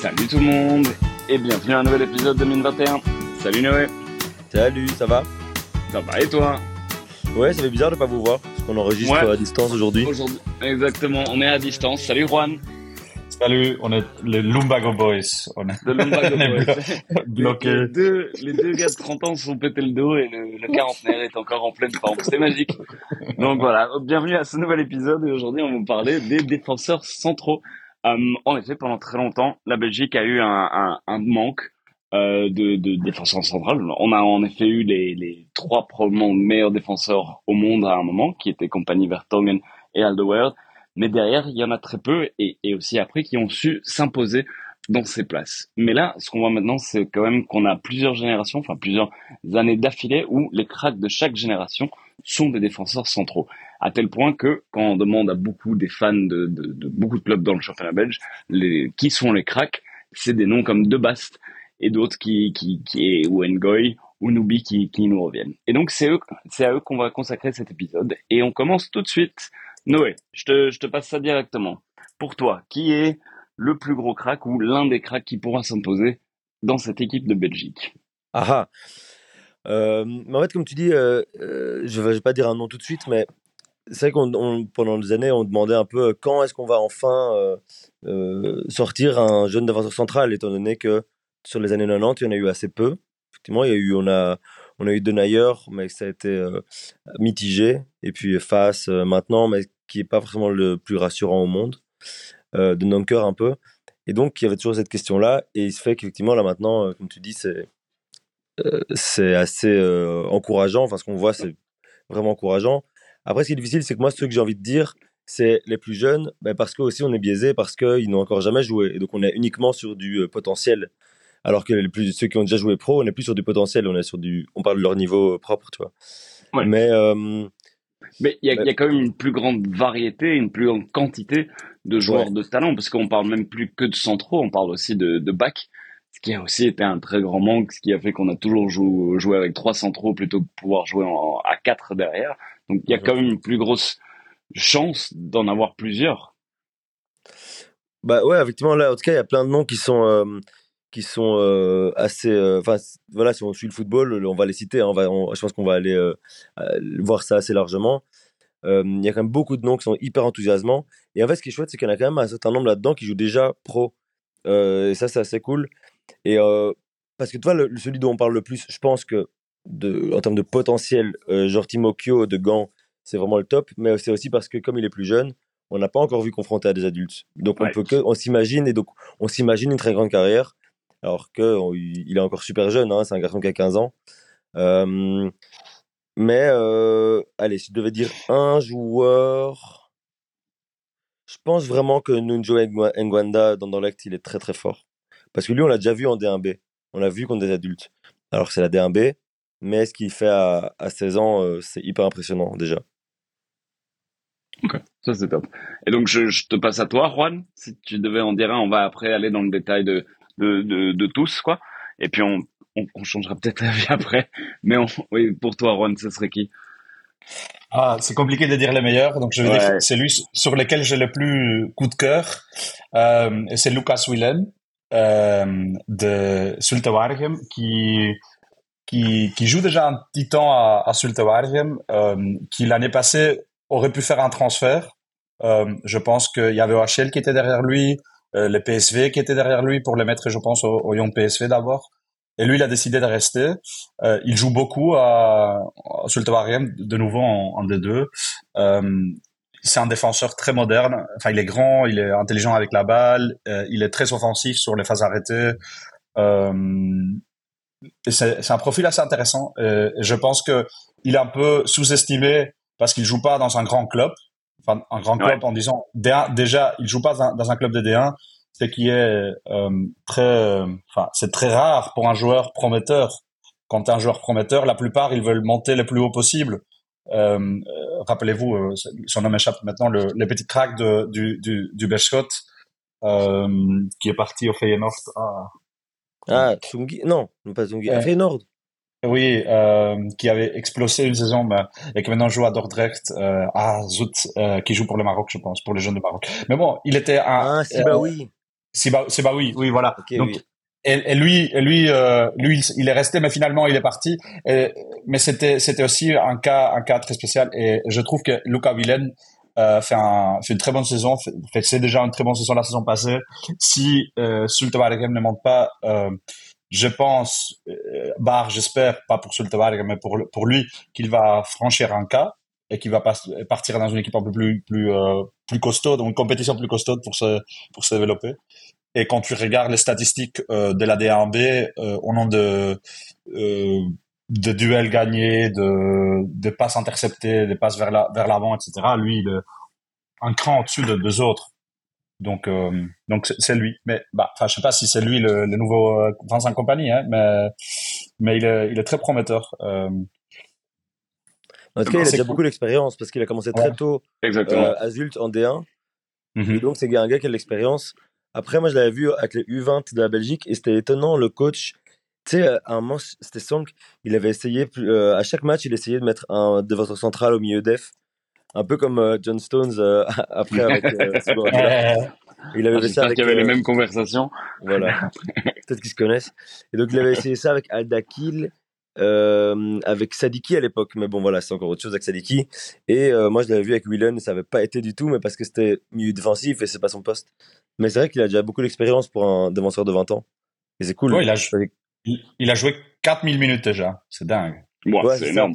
Salut tout le monde et bienvenue à un nouvel épisode 2021. Salut Noé. Salut, ça va? Ça va et toi? Ouais, ça fait bizarre de pas vous voir parce qu'on enregistre Ouais. à distance aujourd'hui. Aujourd'hui, exactement, on est à distance. Salut Juan Salut, on est les Lumbago Boys. On est Lumbago On est Boys. Les deux, les deux gars de 30 ans se sont pété le dos et le, le quarantenaire est encore en pleine forme. C'est magique. Donc voilà, bienvenue à ce nouvel épisode et aujourd'hui on va vous parler des défenseurs centraux. Euh, en effet, pendant très longtemps, la Belgique a eu un, manque euh, de, défenseurs centrales. On a en effet eu les, trois probablement meilleurs défenseurs au monde à un moment, qui étaient Compagnie Vertonghen et Alderweireld. Mais derrière, il y en a très peu et, et aussi après qui ont su s'imposer dans ces places. Mais là, ce qu'on voit maintenant, c'est quand même qu'on a plusieurs générations, enfin plusieurs années d'affilée où les cracks de chaque génération sont des défenseurs centraux. À tel point que quand on demande à beaucoup des fans de, beaucoup de clubs dans le championnat belge, qui sont les cracks, c'est des noms comme De Bast et d'autres qui, qui, qui est ou ou Nubi qui, qui nous reviennent. Et donc c'est eux, c'est à eux qu'on va consacrer cet épisode. Et on commence tout de suite. Noé, je te, je te passe ça directement. Pour toi, qui est le plus gros crack ou l'un des cracks qui pourra s'imposer dans cette équipe de Belgique? Ah ah. Euh, mais en fait, comme tu dis, euh, euh, je je vais pas dire un nom tout de suite, mais c'est vrai qu'on on- pendant des années, on demandait un peu euh, quand est-ce qu'on va enfin euh, euh, sortir un jeune défenseur central, étant donné que sur les années 90, il y en a eu assez peu. Effectivement, il y a eu, on a, on a eu Denayer, mais ça a été mitigé. Et puis Face maintenant, mais qui est pas forcément le plus rassurant au monde. De Nonker un peu. Et donc, il y avait toujours cette question-là. Et il se fait qu'effectivement, là maintenant, comme tu dis, c'est c'est assez encourageant. Enfin, ce qu'on voit, c'est vraiment encourageant. Après, ce qui est difficile, c'est que moi, ce que j'ai envie de dire, c'est les plus jeunes, ben, parce que aussi on est biaisé, parce qu'ils n'ont encore jamais joué. Et donc, on est uniquement sur du euh, potentiel. Alors que les plus, ceux qui ont déjà joué pro, on n'est plus sur du potentiel, on est sur du, on parle de leur niveau euh, propre, tu vois. Ouais. Mais euh, Mais il y, a- y quand même une plus grande variété, une plus grande quantité de joueurs Ouais. de talent, parce qu'on parle même plus que de centraux, on parle aussi de, de back, ce qui a aussi été un très grand manque, ce qui a fait qu'on a toujours jou- joué avec trois centraux plutôt que de pouvoir jouer en, à quatre derrière. Donc il y a quand même une plus grosse chance d'en avoir plusieurs. Bah ouais, effectivement, là, en tout cas, il y a plein de noms qui sont, euh, qui sont euh, assez. euh, Enfin, voilà, si on suit le football, on va les citer. hein, on va, on- je pense qu'on va aller voir ça assez largement. Il y a quand même beaucoup de noms qui sont hyper enthousiasmants. Et en fait, ce qui est chouette, c'est qu'il y en a quand même un certain nombre là-dedans qui jouent déjà pro. Et ça, c'est assez cool. Et parce que tu vois, le, celui dont on parle le plus, je pense que de, en termes de potentiel, euh, genre Timokyo de Gand, c'est vraiment le top. Mais c'est aussi parce que comme il est plus jeune, on n'a pas encore vu confronté à des adultes. Donc Ouais. on peut que, on s'imagine et donc on s'imagine une très grande carrière, alors que on- il est encore super jeune. Hein, c'est un garçon qui a 15 ans. Euh, mais euh, allez, si je devais dire un joueur, je pense vraiment que Nunjo Ngwa- Ngwanda dans Dorlect, il est très très fort. Parce que lui, on l'a déjà vu en D1B. On l'a vu contre des adultes. Alors c'est la D1B, mais ce qu'il fait à, à 16 ans, euh, c'est hyper impressionnant déjà. Ça c'est top. Et donc je, je te passe à toi, Juan, si tu devais en dire un, on va après aller dans le détail de, de, de, de tous, quoi. Et puis on, on, on changera peut-être la vie après. Mais on, oui, pour toi, Juan, ce serait qui? Ah, c'est compliqué de dire les meilleurs, donc je vais Ouais. dire celui sur lequel j'ai le plus coup de cœur, euh, c'est Lucas Willem euh, de Zulte Waregem, qui, qui, qui joue déjà un petit temps à, à euh, qui l'année passée aurait pu faire un transfert. Euh, je pense qu'il y avait OHL qui était derrière lui, euh, les PSV qui étaient derrière lui pour les mettre, je pense, au, au Young PSV d'abord. Et lui, il a décidé de rester. Euh, il joue beaucoup à, à de nouveau en, en D2. Euh, c'est un défenseur très moderne. Enfin, il est grand, il est intelligent avec la balle, euh, il est très offensif sur les phases arrêtées. Euh, c'est un profil assez intéressant. Euh, je pense que il est un peu sous-estimé parce qu'il joue pas dans un grand club. Enfin, un grand club en disant D1, déjà, il joue pas dans, dans un club de D1, ce qui est euh, très, enfin, c'est très rare pour un joueur prometteur. Quand un joueur prometteur, la plupart ils veulent monter le plus haut possible. Euh, euh, Rappelez-vous, euh, son nom échappe maintenant, le, le petit crack de, du, du, du euh, qui est parti au Feyenoord. Ah, Ah, Tsungi Non, pas Tsungi. Euh, Feyenoord. Oui, euh, qui avait explosé une saison mais, et qui maintenant joue à Dordrecht, euh, à Zout, euh, qui joue pour le Maroc, je pense, pour les jeunes du Maroc. Mais bon, il était un, Ah, euh, oui. C'est bah oui, voilà. Donc, oui. et, et lui, lui, lui, il- il est resté, mais finalement, il est parti. Et- mais c'était, c'était aussi un cas, un cas très spécial. Et je trouve que Luca Villen euh, fait, un, fait une très bonne saison. Fait, c'est déjà une très bonne saison la saison passée. Si euh, ne monte pas, euh, je pense, euh, Bar, j'espère, pas pour Sulte Waregem, mais pour, pour lui, qu'il va franchir un cas et qu'il va partir dans une équipe un peu plus, plus, euh, plus costaud, une compétition plus costaud pour se, pour se développer. Et quand tu regardes les statistiques de la D1B, euh, au nom de, de duels gagnés, de, de passes interceptées, de passes vers la, vers l'avant, etc., lui, il est un cran au-dessus de deux autres. Donc, euh, donc c'est- c'est lui. Mais, bah, enfin, je sais pas si c'est lui le, le nouveau euh, Vincent Compagnie, hein, mais, mais il est, il est très prometteur. Euh, En tout cas, il a déjà cool. beaucoup d'expérience parce qu'il a commencé très Ouais. tôt Exactement. euh, à Zult en D1. Et mhm. donc, c'est un gars qui a de l'expérience. Après, moi, je l'avais vu avec les U20 de la Belgique et c'était étonnant. Le coach, tu sais, à un moment, c'était Sonk, il avait essayé, euh, à chaque match, il essayait de mettre un défenseur central au milieu def. Un peu comme euh, John Stones euh, après avec euh. Euh, Il avait Ah, fait ça avec. qu'il y avait les euh, mêmes conversations. Voilà. Peut-être qu'ils se connaissent. Et donc, il avait essayé ça avec Aldakil, euh, avec Sadiki à l'époque. Mais bon, voilà, c'est encore autre chose avec Sadiki. Et euh, moi, je l'avais vu avec Willen, ça n'avait pas été du tout, mais parce que c'était milieu défensif et c'est pas son poste. Mais c'est vrai qu'il a déjà beaucoup d'expérience pour un défenseur de 20 ans. Et c'est cool. ouais, il, a, il, il a joué 4000 minutes déjà. C'est dingue. Ouais, c'est énorme.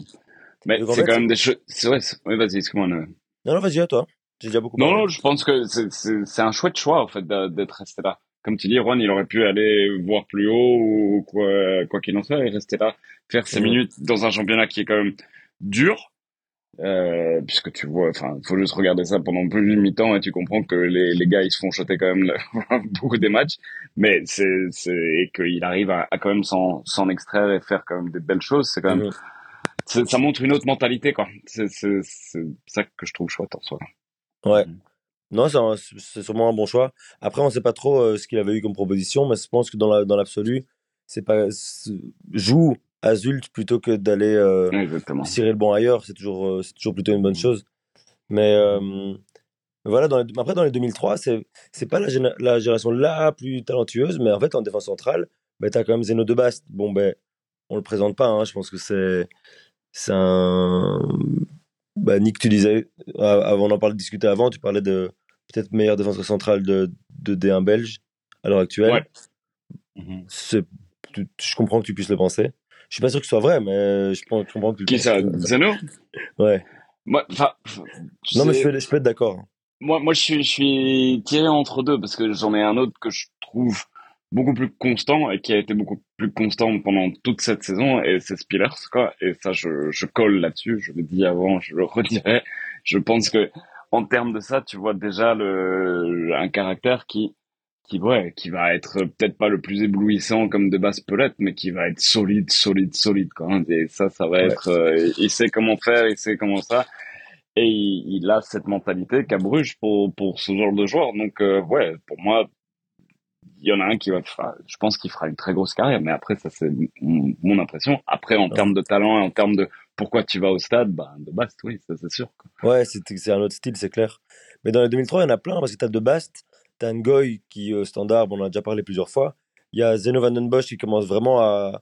Mais c'est quand même des choses. C'est vrai. c'est- Oui, vas-y, excuse-moi. Non, non, vas-y, à toi. J'ai déjà beaucoup Non, parlé. non, je pense que c'est un chouette choix, en fait, d'être resté là. Comme tu dis, Juan, il aurait pu aller voir plus haut ou quoi quoi qu'il en soit et rester là, faire ses Mhm. minutes dans un championnat qui est quand même dur. Euh, puisque tu vois, enfin, faut juste regarder ça pendant plus d'une mi-temps et tu comprends que les, les gars, ils se font shotter quand même le- beaucoup des matchs. Mais c'est, c'est, et qu'il arrive à, à quand même s'en, s'en extraire et faire quand même des belles choses, c'est quand même, c'est- ça montre une autre mentalité, quoi. C'est, c'est, c'est ça que je trouve chouette en soi. Ouais. Mhm. Non, c'est un- c'est sûrement un bon choix. Après, on sait pas trop euh, ce qu'il avait eu comme proposition, mais je pense que dans la, dans l'absolu, c'est pas c'est- joue à Zult plutôt que d'aller euh, cirer le bon ailleurs. C'est toujours euh, c'est toujours plutôt une bonne chose. Mais euh, voilà, dans les, après dans les 2003, c'est c'est pas la, géné- la génération la plus talentueuse, mais en fait en défense centrale, ben t'as quand même Zeno de Bast. Bon ben on le présente pas. hein, je pense que c'est c'est un bah, Nick, tu disais, avant d'en parler, discuter avant, tu parlais de peut-être meilleur défenseur central de, de D1 belge à l'heure actuelle. Ouais. C'est- tu- je comprends que tu puisses le penser. Je suis pas sûr que ce soit vrai, mais je, comprends que Qui ça? Zeno? Ouais. Moi, enfin, Non, mais je peux, je peux être d'accord. Moi, moi, je suis, je suis tiré entre deux parce que j'en ai un autre que je trouve beaucoup plus constant et qui a été beaucoup plus constant pendant toute cette saison et c'est Spillers, quoi. Et ça, je, je colle là-dessus. Je le dis avant, je le redirai. Je pense que, en termes de ça, tu vois déjà le, un caractère qui, qui, ouais, qui va être peut-être pas le plus éblouissant comme de base peut l'être, mais qui va être solide, solide, solide, quoi. Et ça, ça va Ouais. être, euh, il sait comment faire, il sait comment ça. Et il, il a cette mentalité qu'a Bruges pour, pour ce genre de joueur. Donc, euh, ouais, pour moi, il y en a un qui va faire, je pense qu'il fera une très grosse carrière, mais après, ça, c'est mon, mon impression. Après, en Ouais. termes de talent et en termes de pourquoi tu vas au stade, bah, de base, oui, ça, c'est sûr. quoi. Ouais, c'est c'est un autre style, c'est clair. Mais dans les 2003, il y en a plein parce que tu as De Bast, tu as qui, au standard, bon, on en a déjà parlé plusieurs fois. Il y a Zeno van den Bosch qui commence vraiment à,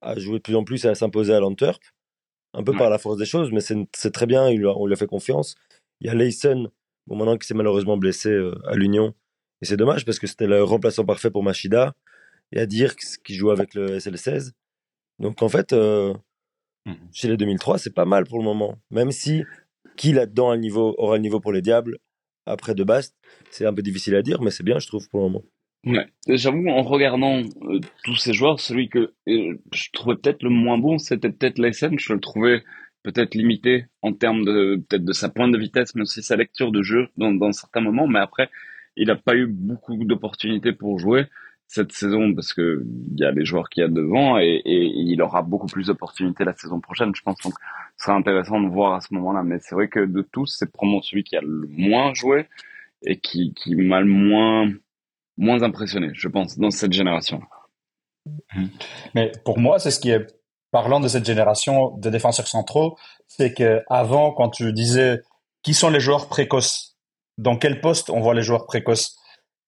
à jouer de plus en plus et à s'imposer à l'Antwerp. Un peu Ouais. par la force des choses, mais c'est très bien, il on lui a fait confiance. Il y a Leison, bon, maintenant qui s'est malheureusement blessé euh, à l'Union. Et c'est dommage parce que c'était le remplaçant parfait pour Machida. Il y a Dirks qui joue avec le SL16. Donc en fait, euh, Mhm. chez les 2003, c'est pas mal pour le moment. Même si qui là-dedans aura le niveau pour les Diables? Après De Bast, c'est un peu difficile à dire, mais c'est bien, je trouve, pour le moment. J'avoue, en regardant euh, tous ces joueurs, celui que euh, je trouvais peut-être le moins bon, c'était peut-être Leysen. Je le trouvais peut-être limité en termes de peut-être de sa pointe de vitesse, mais aussi sa lecture de jeu dans certains moments. Mais après, il n'a pas eu beaucoup d'opportunités pour jouer cette saison parce que il y a les joueurs qu'il y a devant et, et il aura beaucoup plus d'opportunités la saison prochaine, je pense. Donc, ce sera intéressant de voir à ce moment-là. Mais c'est vrai que de tous, c'est probablement celui qui a le moins joué et qui, qui m'a le moins moins impressionné, je pense, dans cette génération. Mais pour moi, c'est ce qui est parlant de cette génération de défenseurs centraux, c'est que avant, quand tu disais qui sont les joueurs précoces, dans quel poste on voit les joueurs précoces,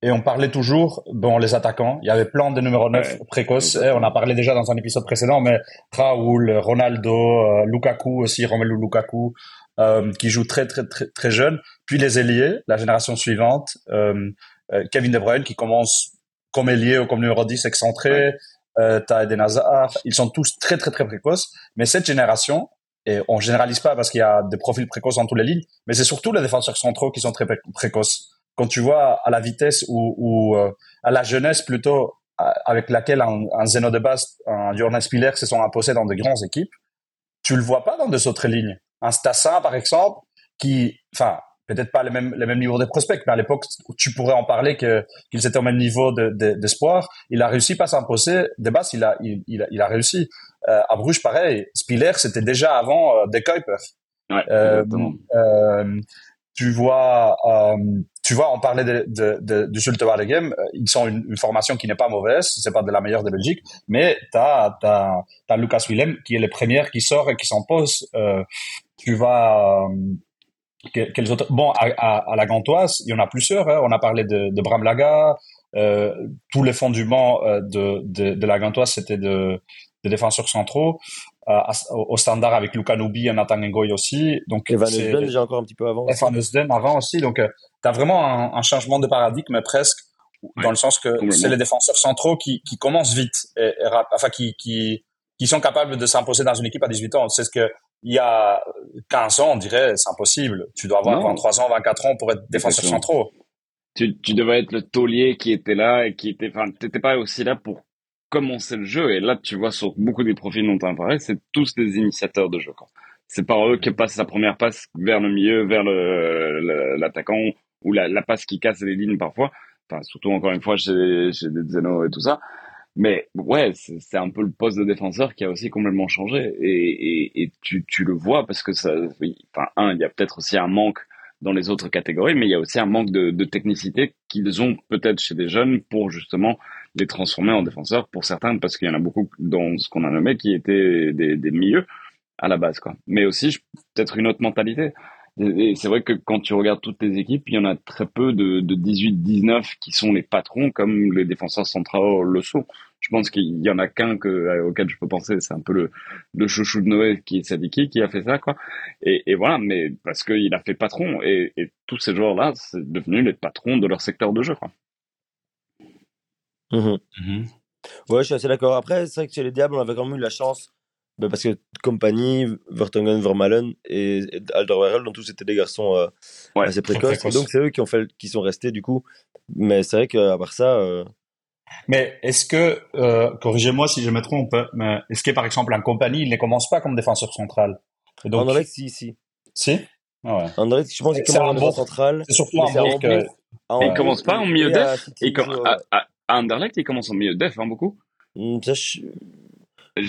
et on parlait toujours, bon, les attaquants. Il y avait plein de numéro 9 Ouais, précoces. on a parlé déjà dans un épisode précédent, mais Raoul, Ronaldo, euh, Lukaku aussi, Romelu Lukaku, euh, qui joue très, très, très, très jeune. Puis les ailiers, la génération suivante, euh, Kevin De Bruyne qui commence comme ailier ou comme numéro 10 excentré, euh, t'as Eden Hazard. Ils sont tous très, très, très précoces. Mais cette génération, et on généralise pas parce qu'il y a des profils précoces dans toutes les lignes, mais c'est surtout les défenseurs centraux qui sont très pré- précoces. Quand tu vois à la vitesse ou, ou euh, à la jeunesse plutôt avec laquelle un, un Zeno de Bast, un Jordan Spiller se sont imposés dans de grandes équipes, tu le vois pas dans des autres lignes. Un Stassin, par exemple, qui, enfin, peut-être pas le même, le même niveau de prospect, mais à l'époque, tu pourrais en parler que, qu'ils étaient au même niveau de, de- d'espoir. Il a réussi pas à s'imposer. De base, il a, il, il a, il a réussi. Euh, à Bruges, pareil. Spiller, c'était déjà avant euh, De Kuiper. Ouais, euh, tu vois, euh, tu vois, on parlait de, de, de, du Zulte Waregem. euh, Ils sont une, une formation qui n'est pas mauvaise, c'est pas de la meilleure de Belgique, mais t'as t'as t'as Lucas Willem qui est le premier qui sort et qui s'impose. Euh, tu vas euh, que- quels autres Bon, à, à, à la Gantoise, il y en a plusieurs. Hein. On a parlé de, de Bram Laga. Euh, tous les fondements euh, de, de, de la Gantoise, c'était de, de défenseurs centraux. Euh, au standard avec Luka Nubi et Nathan Ngoy aussi. Donc, Et Van déjà encore un petit peu avant. et Van avant aussi. Donc, euh, tu as vraiment un, un changement de paradigme presque, Ouais, dans le sens que c'est les défenseurs centraux qui, qui commencent vite, et, et rap- enfin, qui, qui, qui sont capables de s'imposer dans une équipe à 18 ans. C'est ce que il y a 15 ans, on dirait, c'est impossible. Tu dois avoir Non. 23 ans, 24 ans pour être défenseur centraux. tu, tu devais être le taulier qui était là et qui était, enfin, t'étais pas aussi là pour commencer le jeu. Et là, tu vois, sur beaucoup des profils dont tu parlé, c'est tous des initiateurs de jeu. C'est par eux que passe la première passe vers le milieu, vers le, le- l'attaquant ou la, passe qui casse les lignes parfois. Enfin, surtout encore une fois chez, chez des Zeno et tout ça. Mais ouais, c'est un peu le poste de défenseur qui a aussi complètement changé. Et, et, et tu, tu le vois parce que ça, oui, enfin, un, il y a peut-être aussi un manque dans les autres catégories, mais il y a aussi un manque de, de technicité qu'ils ont peut-être chez des jeunes pour justement les transformer en défenseurs pour certains, parce qu'il y en a beaucoup dans ce qu'on a nommé qui étaient des, des milieux à la base, quoi. Mais aussi peut-être une autre mentalité. Et, c'est vrai que quand tu regardes toutes les équipes, il y en a très peu de, de 18-19 qui sont les patrons comme les défenseurs centraux le sont. Je pense qu'il y en a qu'un que, auquel je peux penser, c'est un peu le, le chouchou de Noé qui est Sadiki qui a fait ça, quoi. Et, et voilà, mais parce qu'il a fait patron et, et tous ces joueurs-là, c'est devenu les patrons de leur secteur de jeu, quoi. Mhm. Mhm. Ouais, je suis assez d'accord. Après, c'est vrai que chez les Diables, on avait quand même eu la chance, bah, parce que Compagnie, Vertonghen, Vermalen et, et Alderweireld, dont tous étaient des garçons euh, Ouais, assez très précoces. précoces. Donc, c'est eux qui, ont fait, qui sont restés, du coup. Mais c'est vrai qu'à part ça, euh, Mais est-ce que, euh, corrigez-moi si je me trompe, mais est-ce que par exemple un compagnie, il ne commence pas comme défenseur central Et donc, Anderlecht, si, si. si? Ah ouais. Anderlecht, je pense qu'il C'est commence en Hambourg. défense centrale. C'est surtout Mais un c'est à Hambourg que... Hambourg. À Et il Hambourg commence pas en milieu et à City, à, à, à Anderlecht, il commence en milieu def, hein, beaucoup. euh, ça, je- Je,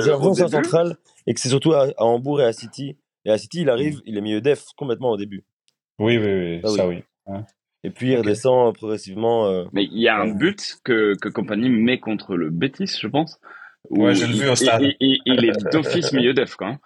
J'ai l'impression début, centrale et que c'est surtout à, à Hambourg et à City. Et à City, il arrive, il est milieu def complètement au début. Oui, oui, oui, Ah oui. ça oui. Et puis il redescend euh, progressivement. euh, mais il y a un Ouais. but que, que Compagnie met contre le Betis, je pense. Ouais, je l'ai vu au stade. Il, il- il est d'office milieu def, quoi. hein.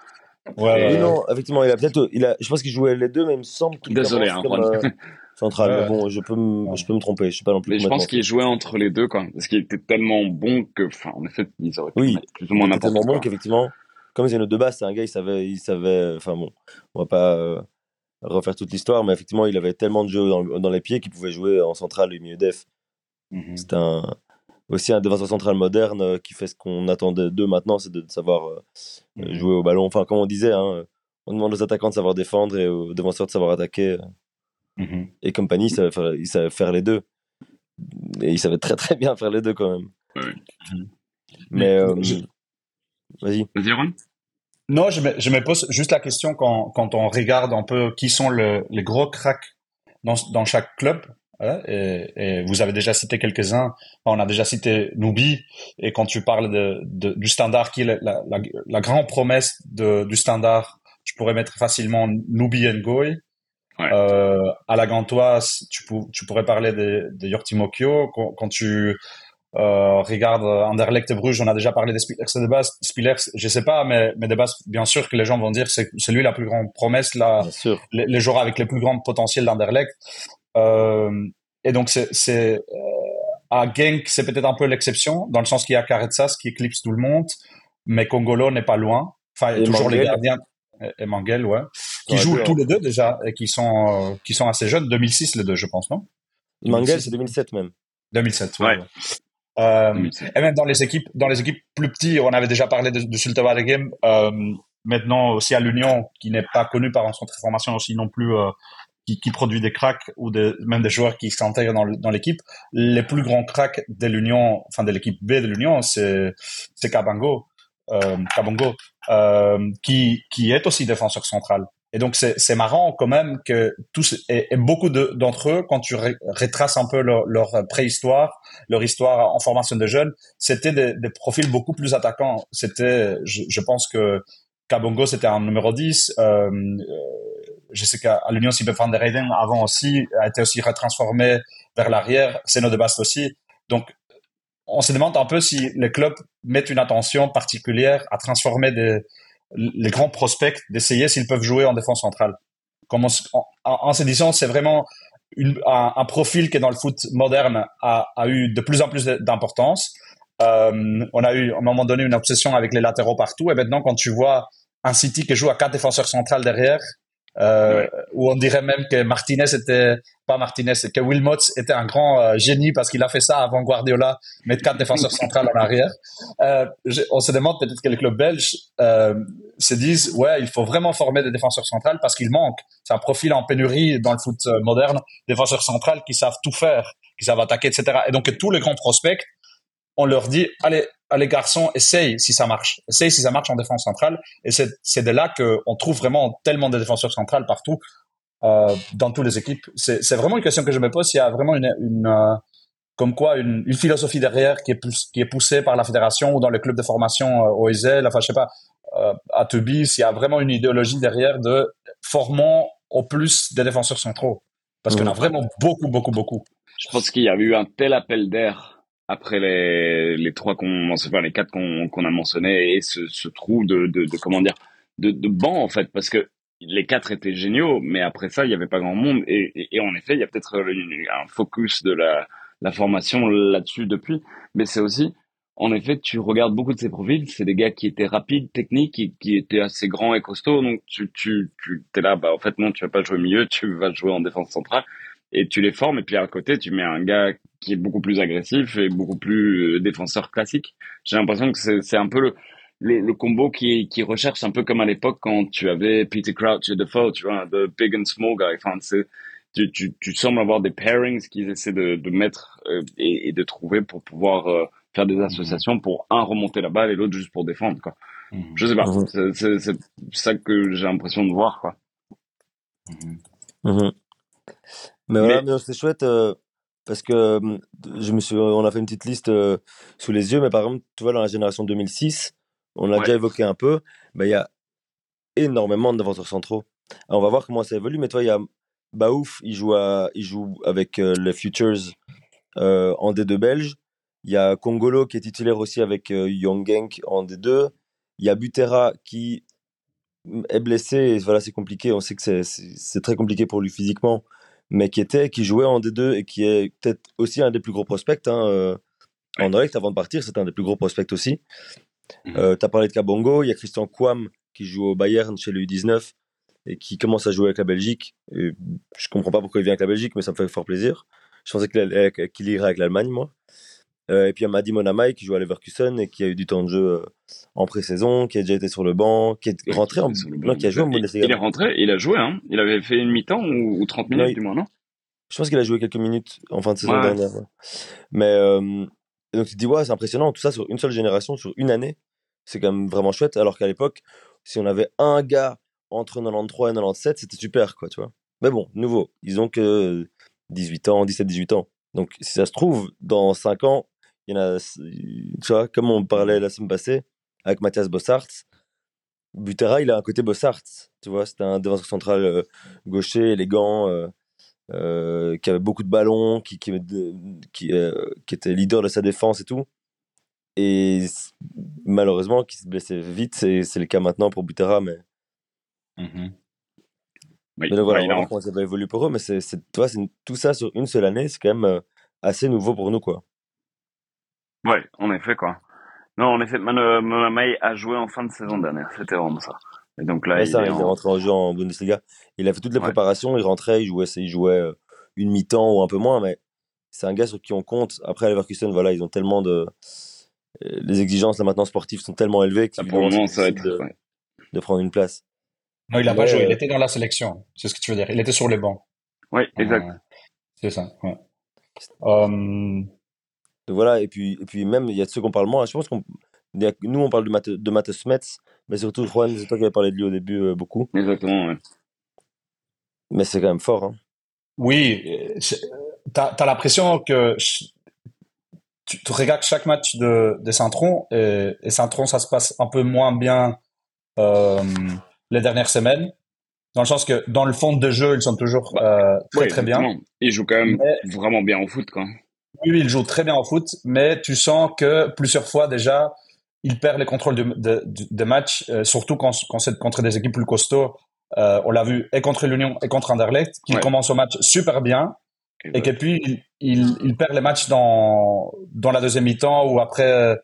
Ouais, non, effectivement, il a peut-être. Il a, je pense qu'il jouait les deux, mais il me semble qu'il Désolé, hein, comme euh, central. Ouais. Mais bon, je peux, me, Ouais. je peux me tromper. Je suis pas non plus Mais je pense qu'il jouait entre les deux, quoi. Parce qu'il était tellement bon que, enfin, en effet, ils auraient pu Oui, plus ou moins Il était n'importe tellement quoi. bon qu'effectivement, comme c'est notre de base, c'est un gars, il savait, il savait. Enfin bon, on va pas euh, refaire toute l'histoire, mais effectivement, il avait tellement de jeux dans, dans les pieds qu'il pouvait jouer en central et milieu def. Mhm. C'est un aussi un défenseur central moderne euh, qui fait ce qu'on attendait d'eux maintenant, c'est de, de savoir euh, Mhm. jouer au ballon. Enfin, comme on disait, hein, on demande aux attaquants de savoir défendre et aux défenseurs de savoir attaquer. Mhm. Et compagnie, il savait faire, il savait faire les deux. Et il savait très très bien faire les deux quand même. Ouais. Mais euh, Je- vas-y. Vas-y, Juan. Non, je me, je me pose juste la question quand, quand on regarde un peu qui sont le- les gros cracks dans, dans chaque club. hein, et, et vous avez déjà cité quelques-uns. On a déjà cité Nubi. Et quand tu parles de, de- du standard, qui est la, la, la, la grande promesse de, du standard, tu pourrais mettre facilement Nubi Ngoy. Ouais. Euh, à la Gantoise, tu, pou- tu pourrais parler de, de Yorti Mokyo. Quand, quand tu euh, regardes Anderlecht et Bruges, on a déjà parlé des Spillers et de base. Spillers, je sais pas, mais, mais de base, bien sûr que les gens vont dire c'est c'est lui la plus grande promesse, la, les, les joueurs avec le plus grand potentiel d'Anderlecht. Euh, et donc, c'est, c'est à Genk, c'est peut-être un peu l'exception, dans le sens qu'il y a Caretsas qui éclipse tout le monde, mais Congolo n'est pas loin. Enfin, Et toujours les gardiens. Et Manguel, ouais. Qui jouent tous les deux déjà, et qui sont, euh, qui sont assez jeunes. 2006, les deux, je pense, non? Mangel, 2006. c'est 2007 même. 2007, Ouais. ouais. Euh, 2007. et même dans les équipes, dans les équipes plus petites, on avait déjà parlé de, de Waregem, euh, maintenant aussi à l'Union, qui n'est pas connu par un centre de formation aussi non plus, euh, qui, qui produit des cracks ou des, même des joueurs qui s'intègrent dans, le- l'équipe. Les plus grands cracks de l'Union, enfin de l'équipe B de l'Union, c'est c'est Kabango, euh, Kabongo, euh, qui qui est aussi défenseur central. Et donc c'est marrant quand même que tous et, beaucoup de- d'entre eux, quand tu ré- retraces un peu leur, préhistoire, leur histoire en formation de jeunes, c'était des, profils beaucoup plus attaquants. C'était, je, pense que Kabongo c'était un numéro 10. Euh, euh, je sais qu'à l'Union Cyber van der Heyden avant aussi a été aussi retransformé vers l'arrière. Seno de Bast aussi. Donc on se demande un peu si les clubs mettent une attention particulière à transformer des, les grands prospects, d'essayer s'ils peuvent jouer en défense centrale. En, se disant, c'est vraiment un, profil qui, dans le foot moderne, a, eu de plus en plus d'importance. Euh, on a eu, à un moment donné, une obsession avec les latéraux partout. Et maintenant, quand tu vois un City qui joue à quatre défenseurs centrales derrière, euh, Ouais. où on dirait même que Martinez était, pas Martinez, que Wilmots était un grand euh, génie parce qu'il a fait ça avant Guardiola, mettre quatre défenseurs centrales en arrière. Euh, je- on se demande peut-être que les clubs belges euh, se disent ouais il faut vraiment former des défenseurs centrales parce qu'il manque c'est un profil en pénurie dans le foot euh, moderne défenseurs centrales qui savent tout faire qui savent attaquer etc et donc tous les grands prospects on leur dit allez allez garçons essaye si ça marche essaye si ça marche en défense centrale et c'est de là que on trouve vraiment tellement de défenseurs centrales partout euh, dans toutes les équipes c'est vraiment une question que je me pose il y a vraiment une, une euh, comme quoi une, une philosophie derrière qui est, plus, qui est poussée par la fédération ou dans le club de formation euh, au ESL, enfin je sais pas, euh, à Tubis, il y a vraiment une idéologie derrière de formons au plus des défenseurs centraux. Parce qu'il y en a Mhm. vraiment beaucoup, beaucoup, beaucoup. Je pense qu'il y avait eu un tel appel d'air après les, les trois qu'on, enfin quatre qu'on a mentionnés et ce, trou de, de, comment dire, de, banc en fait, parce que les quatre étaient géniaux, mais après ça il n'y avait pas grand monde et, en effet il y a peut-être un focus de la, formation là-dessus depuis, mais c'est aussi en effet, tu regardes beaucoup de ces profils, c'est des gars qui étaient rapides, techniques, qui, étaient assez grands et costauds, donc tu, tu, tu es là, bah en fait non, tu vas pas jouer milieu, tu vas jouer en défense centrale et tu les formes et puis à côté tu mets un gars qui est beaucoup plus agressif et beaucoup plus euh, défenseur classique. J'ai l'impression que c'est c'est un peu le, le, le combo qui, qui recherche un peu comme à l'époque quand tu avais Peter Crouch et Defoe, tu vois, de big and small guy. Enfin, c'est tu, tu, tu sembles avoir des pairings qu'ils essaient de, de mettre euh, et, et de trouver pour pouvoir euh, faire des associations pour un remonter la balle et l'autre juste pour défendre quoi. Je sais pas, Mhm. c'est ça que j'ai l'impression de voir quoi. Mhm. Mais voilà, mais c'est chouette euh, parce que je me suis, on a fait une petite liste euh, sous les yeux, mais par exemple, tu vois, dans la génération 2006, on l'a Ouais. déjà évoqué un peu, mais il y a énormément de défenseurs centraux. Alors, on va voir comment ça évolue, mais toi, il y a Baouf, il joue, à, il joue avec euh, les Futures en D2 belge. Il y a Congolo qui est titulaire aussi avec euh, Young Genk en D2. Il y a Butera qui est blessé, et voilà, c'est compliqué. On sait que c'est très compliqué pour lui physiquement, mais qui était, qui jouait en D2 et qui est peut-être aussi un des plus gros prospects. Hein, euh, En direct, avant de partir, c'est un des plus gros prospects aussi. Mhm. Euh, tu as parlé de Kabongo, il y a Christian Kouam qui joue au Bayern chez le U19 et qui commence à jouer avec la Belgique. Et je comprends pas pourquoi il vient avec la Belgique, mais ça me fait fort plaisir. Je pensais qu'il irait avec l'Allemagne, moi. Euh, et puis il y a Madi Monamai qui joue à Leverkusen et qui a eu du temps de jeu euh, en pré-saison, qui a déjà été sur le banc, qui est rentré en. Non, qui a joué en il, il est rentré, il a joué, hein. Il avait fait une mi-temps ou, ou 30 minutes Non, il- du moins, non? Je pense qu'il a joué quelques minutes en fin de saison Ouais. dernière. ouais. Mais euh, donc tu te dis, ouais, c'est impressionnant, tout ça sur une seule génération, sur une année. C'est quand même vraiment chouette. Alors qu'à l'époque, si on avait un gars entre 93 et 97, c'était super, quoi, tu vois. Mais bon, nouveau, ils ont que 18 ans, 17-18 ans. Donc si ça se trouve, dans 5 ans, il y en a, tu vois, comme on parlait la semaine passée avec Mathias Bossart, Butera, il a un côté Bossart, tu vois, c'était un défenseur central euh, gaucher, élégant, euh, euh, qui avait beaucoup de ballons, qui, qui, qui, qui était leader de sa défense et tout. Et malheureusement, qui se blessait vite, c'est le cas maintenant pour Butera, mais Mhm. Oui, Mais donc voilà, on comment ça va évoluer pour eux, mais c'est, tout ça sur une seule année, c'est quand même assez nouveau pour nous, quoi. Ouais, en effet, quoi. Non, en effet, Manu Mamai a joué en fin de saison dernière. C'était vraiment ça. Et donc là, Ouais, il ça, est il est en... rentré en jeu en Bundesliga. Il a fait toutes les Ouais. préparations, il rentrait, il jouait, il jouait euh, une mi-temps ou un peu moins, mais c'est un gars sur qui on compte. Après, à Leverkusen, voilà, ils ont tellement de. euh, Les exigences là maintenant sportives sont tellement élevées que Là, pour le moment, ça va être... ouais. de prendre une place. Non, il a pas joué. euh, Il était dans la sélection. C'est ce que tu veux dire. Il était sur les bancs. Oui, exact. Euh, c'est ça. Ouais. Euh, Donc voilà, et puis, et puis même, il y a de ceux qu'on parle moins. Je pense qu'on. il y a- Nous, on parle de Matt, de Matt Smets, mais surtout, Juan, c'est toi qui avais parlé de lui au début euh, beaucoup. Exactement, ouais. Mais c'est quand même fort. Hein. oui, euh, c'est- t'as as, l'impression que ch- tu, tu regardes chaque match de, de Saint-Tron et, et Saint-Tron, ça se passe un peu moins bien euh, les dernières semaines. Dans le sens que dans le fond de jeu, ils sont toujours euh, très Ouais, très bien. exactement. Il joue quand même Mais- vraiment bien au foot, quoi. Oui, il joue très bien au foot, mais tu sens que plusieurs fois déjà, il perd les contrôles de, de, de- de match, euh, surtout quand, quand c'est contre des équipes plus costauds. Euh, on l'a vu et contre l'Union et contre Anderlecht, qu'il Ouais. commence au match super bien Et et que puis il, il, il perd les matchs dans, dans la deuxième mi-temps ou après, euh,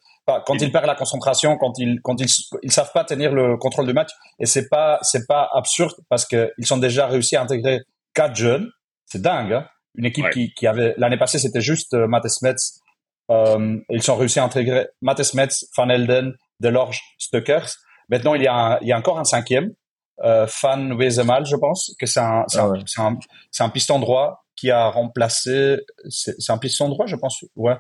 quand il perd la concentration, quand ils quand ils, ils savent pas tenir le contrôle du match. Et c'est pas c'est pas absurde parce que ils ont déjà réussi à intégrer quatre jeunes. C'est dingue. Hein Une équipe Ouais. qui, qui avait l'année passée c'était juste euh, Matt Smets. Euh, ils ont réussi à intégrer Matt Smets, Van Elden, Delorge, Stuckers. Maintenant il y a un, il y a encore un cinquième. Euh, Van Wezemal, je pense, que c'est un, c'est Ah un, ouais. un, c'est un piston droit qui a remplacé, c'est c'est un piston droit, je pense, ouais.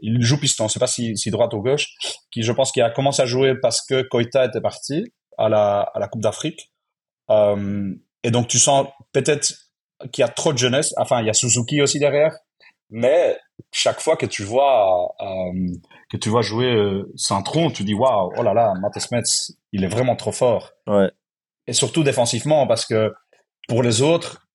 Il joue piston, je sais pas si, si droite ou gauche, qui, je pense, qui a commencé à jouer parce que Koita était parti à la, à la Coupe d'Afrique. Euh, et donc, tu sens peut-être qu'il y a trop de jeunesse. Enfin, il y a Suzuki aussi derrière. Mais chaque fois que tu vois, euh, que tu vois jouer euh, Saint-Tron, tu dis, waouh, oh là là, Matt Smets, il est vraiment trop fort Ouais. et surtout défensivement parce que pour les autres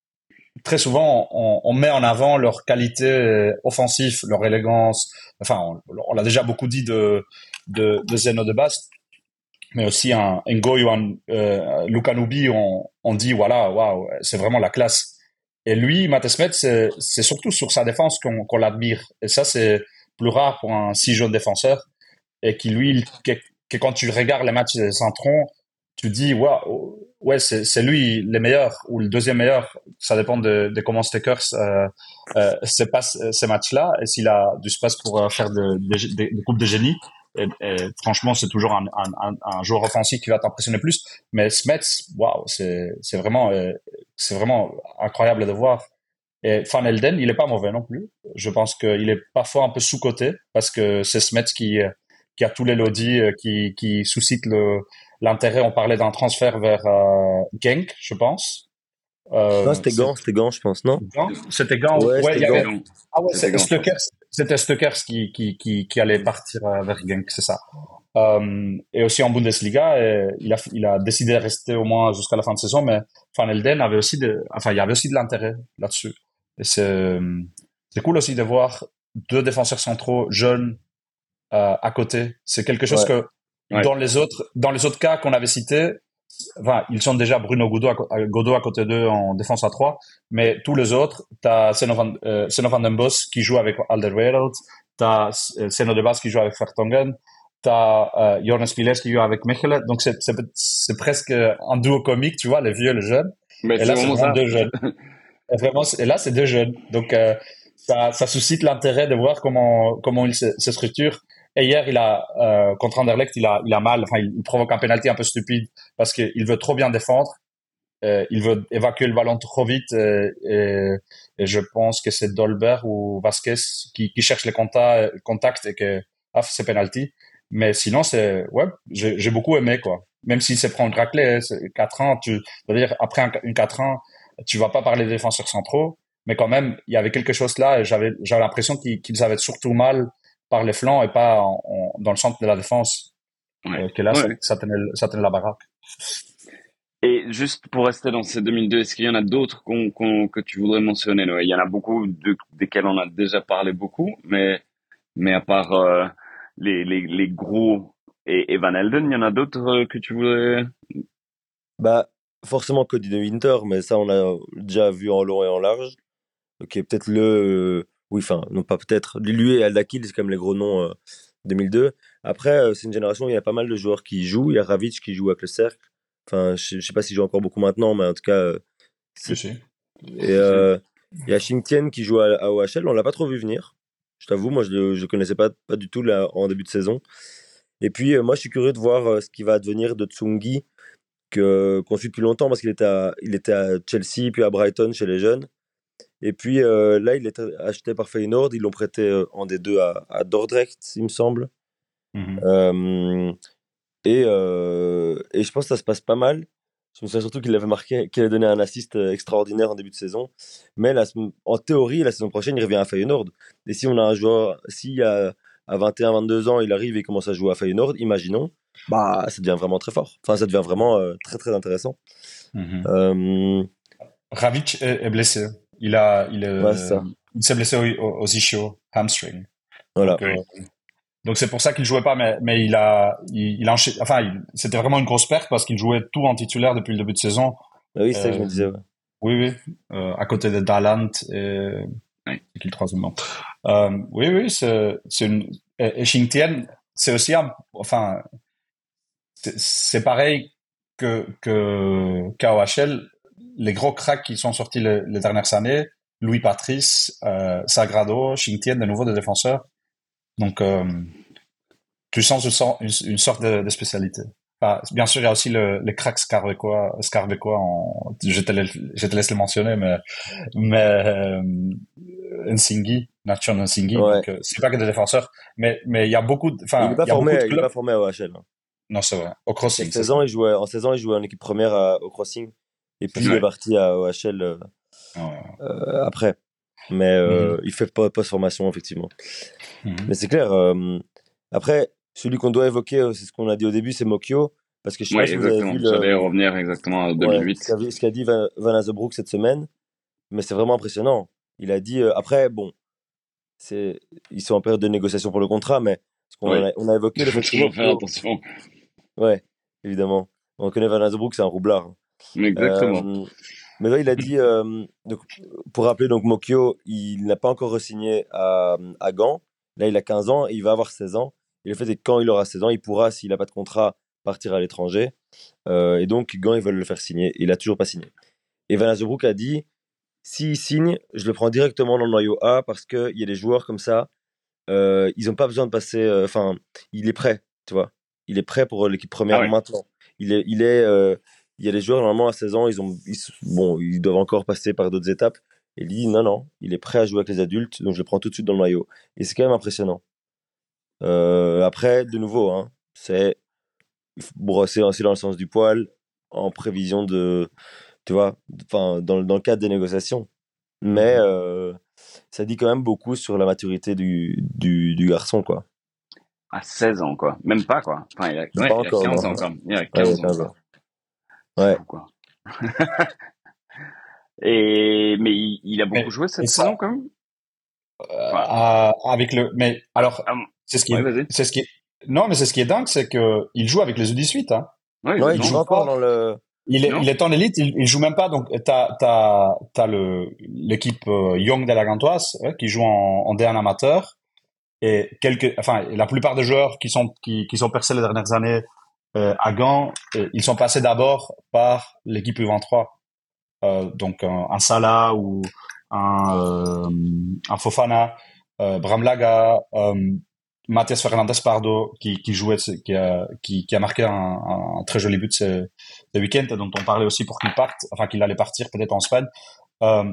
très souvent on, on met en avant leur qualité euh, offensive leur élégance enfin on, on l'a déjà beaucoup dit de de, de Zeno de Bast mais aussi un Ngoy ou un euh, Lukanubi on, on dit voilà waouh c'est vraiment la classe et lui Matt c'est surtout sur sa défense qu'on l'admire. Et ça c'est plus rare pour un si jeune défenseur. Et qui lui que, quand tu regardes les matchs de Saint-Tron tu dis waouh ouais c'est lui le meilleur ou le deuxième meilleur. Ça dépend de, de comment Stakers euh, euh, se passe euh, ces matchs-là et s'il a du space pour faire de- de- des des coupes de génie et, et franchement c'est toujours un, un, un, un joueur offensif qui va t'impressionner plus mais Smets waouh c'est c'est vraiment euh, c'est vraiment incroyable de voir et Van Elden il est pas mauvais non plus je pense qu'il est parfois un peu sous coté parce que c'est Smets qui euh, qui a tous les lodis euh, qui qui suscite le l'intérêt. On parlait d'un transfert vers euh, Genk, je pense. Euh, non, c'était Gant, c'était Gant, je pense, non? C'était Gant. Ouais, Ouais, c'était il y avait- Gant. Ah ouais, C'était. C'était Stuckers qui, qui, qui, qui allait partir euh, vers Genk, c'est ça. Euh, et aussi en Bundesliga, et il, a, il a décidé de rester au moins jusqu'à la fin de saison, mais Van Elden avait aussi de, enfin, il y avait aussi de l'intérêt là-dessus. Et c'est, c'est cool aussi de voir deux défenseurs centraux jeunes euh, à côté. C'est quelque chose Ouais. que Ouais. dans les autres, dans les autres cas qu'on avait cités, enfin, ils sont déjà Bruno Godot à, Godot côté d'eux en défense à 3, mais tous les autres, t'as Seno van, euh, van den Bos qui joue avec Alderweireld, t'as euh, Seno de Bas qui joue avec Vertonghen, t'as euh, Jonas Piles qui joue avec Mechelen, donc c'est, presque un duo comique, tu vois, les vieux et les jeunes. Mais Et là, c'est vraiment vraiment ça. deux jeunes. Et, vraiment, et là, c'est deux jeunes. Donc, euh, ça, ça suscite l'intérêt de voir comment, comment il se, se structure. Et hier, il a, euh, contre Anderlecht, il a, il a mal. Enfin, il, provoque un penalty un peu stupide parce qu'il veut trop bien défendre. Euh, il veut évacuer le ballon trop vite. euh, et, et je pense que c'est Dolber ou Vasquez qui, qui cherche les contacts, contacts et que, ah, c'est penalty. Mais sinon, c'est, ouais, j'ai j'ai beaucoup aimé, quoi. Même s'il se prend une raclée, hein, c'est 4 ans, tu, veux dire, après un, une 4 ans, tu vas pas parler des défenseurs centraux, mais quand même, il y avait quelque chose là et j'avais, j'avais l'impression qu'ils avaient surtout mal par les flancs et pas en- en- dans le centre de la défense. Ouais. Euh, que là, ça, Ouais. ça tenait, le- ça tenait la baraque. Et juste pour rester dans ces 2002, est-ce qu'il y en a d'autres que tu voudrais mentionner Noé? Il y en a beaucoup de, desquels on a déjà parlé beaucoup, mais, mais à part euh, les, les, les gros et, et Van Elden, il y en a d'autres euh, que tu voudrais? Bah, forcément Cody de Winter, mais ça, on l'a déjà vu en long et en large. Qui est peut-être le. Euh, oui, enfin, non pas peut-être. Lui et Aldakil, c'est quand même les gros noms euh, 2002. Après, euh, c'est une génération où il y a pas mal de joueurs qui jouent. Il y a Ravic qui joue avec le cercle. Enfin, je, je sais pas s'il joue encore beaucoup maintenant, mais en tout cas. euh, c'est- Si. Et euh, il y a Xingtian qui joue à, à OHL. On l'a pas trop vu venir. Je t'avoue, moi, je le connaissais pas, pas du tout là, en début de saison. Et puis, euh, moi, je suis curieux de voir euh, ce qui va advenir de Tsungi, que, qu'on suit depuis longtemps parce qu'il était, à, il était à Chelsea, puis à Brighton chez les jeunes. Et puis euh, là, il est acheté par Feyenoord. Ils l'ont prêté euh, en D2 à, à Dordrecht, il me semble. Mhm. Euh, et, euh, et je pense que ça se passe pas mal. Je me souviens surtout qu'il avait marqué, qu'il avait donné un assist euh, extraordinaire en début de saison. Mais la, en théorie, la saison prochaine, il revient à Feyenoord. Et si on a un joueur, si à, à 21, 22 ans, il arrive et commence à jouer à Feyenoord, imaginons, bah, ça devient vraiment très fort. Enfin, ça devient vraiment euh, très, très intéressant. Euh, Ravic est, est blessé. Il a, il est- Ouais, ça. il s'est blessé au, au, aux ischios, hamstring. voilà. Donc, euh, donc c'est pour ça qu'il jouait pas, mais, mais il a, il, il a enchaîné- enfin, il- c'était vraiment une grosse perte parce qu'il jouait tout en titulaire depuis le début de saison. Ah oui, c'est ça que je me Euh, disais. ouais. Oui, oui, euh, à côté de Dalant et c'est qui le troisième nom? Euh, Oui, oui, c'est c'est une et, et c'est aussi un, enfin, c'est- c'est pareil que que KOHL, les gros cracks qui sont sortis les, les dernières années, Louis Patrice, euh, Sagrado, Xingtian, de nouveau des défenseurs. Donc, euh, tu sens une, sor- une, une sorte de, de spécialité. Bien sûr, il y a aussi le, les cracks scarbecois, scarbecois en, je te, laisse, je te laisse le mentionner, mais, mais, euh, Nsingi, Nacho Nsingi, Ouais. euh, c'est pas que des défenseurs, mais, mais il y a beaucoup de, il n'est pas, formé- il est pas formé à OHL. hein. Non, c'est vrai. Au En crossing. c'est 16 ans, il jouait, en 16 ans, il jouait en équipe première à- au Crossing. Et puis, il Ouais. est parti à OHL euh. Ouais. euh, après. Mais euh, il fait pas post-formation, effectivement. Mhm. Mais c'est clair. après, celui qu'on doit évoquer, c'est ce qu'on a dit au début, c'est Mokyo. Parce que je sais pas si vous avez exactement. vu le, revenir exactement à ouais, 2008. ce qu'a ce qu'a dit Van, Van Azebroek cette semaine. Mais c'est vraiment impressionnant. Il a dit, euh, après, bon, c'est, ils sont en période de négociation pour le contrat, mais ce qu'on Ouais. a, on a évoqué Il le faut fait que toujours faire attention. Ouais, évidemment. On connaît Van Azebroek, c'est un roublard. hein. Exactement. Euh, mais là, il a dit, euh, donc, pour rappeler, donc Mokyo, il n'a pas encore re-signé à, à Gand. Là, il a 15 ans et il va avoir 16 ans. Et le fait est que quand il aura 16 ans, il pourra, s'il n'a pas de contrat, partir à l'étranger. Euh, et donc, Gand, ils veulent le faire signer. Il a toujours pas signé. Et Van Azebroek a dit, s'il signe, je le prends directement dans le noyau A parce qu'il y a des joueurs comme ça, euh, ils n'ont pas besoin de passer. euh, Enfin, il est prêt, tu vois. Il est prêt pour l'équipe première Ah ouais. maintenant. Il est, il est, il y a des joueurs normalement à 16 ans, ils ont, ils, bon, ils doivent encore passer par d'autres étapes. Et dit non, non, il est prêt à jouer avec les adultes, donc je le prends tout de suite dans le noyau. Et c'est quand même impressionnant. Euh, après, de nouveau, hein, c'est brosser aussi dans le sens du poil, en prévision de, tu vois, enfin, dans, dans le cadre des négociations. Mais euh, ça dit quand même beaucoup sur la maturité du, du, du garçon, quoi. À 16 ans, quoi. Même pas, quoi. Enfin, il a, Pas ouais, il a encore, 15 non. ans, quoi. Il a Ouais, 15 il a 15 ans. ans. Ouais. quoi. Et, mais il, il a beaucoup Mais- joué cette saison, quand même? Euh, avec le, mais alors, Ah, c'est ce qui ouais, c'est ce qui est, non, mais c'est ce qui est dingue, c'est que il joue avec les U18, hein. Ouais, Ouais, il joue encore pas. dans le. Il est, Non. il est en élite, il, il joue même pas. Donc, t'as, t'as, t'as le, l'équipe euh, Young de la Gantoise qui joue en, en D1 amateur et quelques, enfin, la plupart des joueurs qui sont, qui, qui sont percés les dernières années à Gand, euh, ils sont passés d'abord par l'équipe U23. Euh, donc, un, un Salah ou un, euh, un Fofana, euh, Bramlaga, euh, Mathias Fernandez Pardo qui, qui jouait, qui a, qui, qui a marqué un, un très joli but ce, ce week-end, dont on parlait aussi pour qu'il parte, enfin qu'il allait partir peut-être en Espagne. Euh,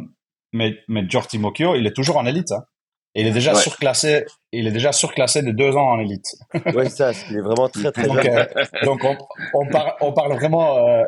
mais, mais Giorgi Mocchio, il est toujours en élite. Hein. Et il est déjà Ouais. surclassé, il est déjà surclassé de deux ans en élite. C'est ça, qu'il est vraiment très très Donc, euh, donc on, on, par- on parle vraiment. Euh,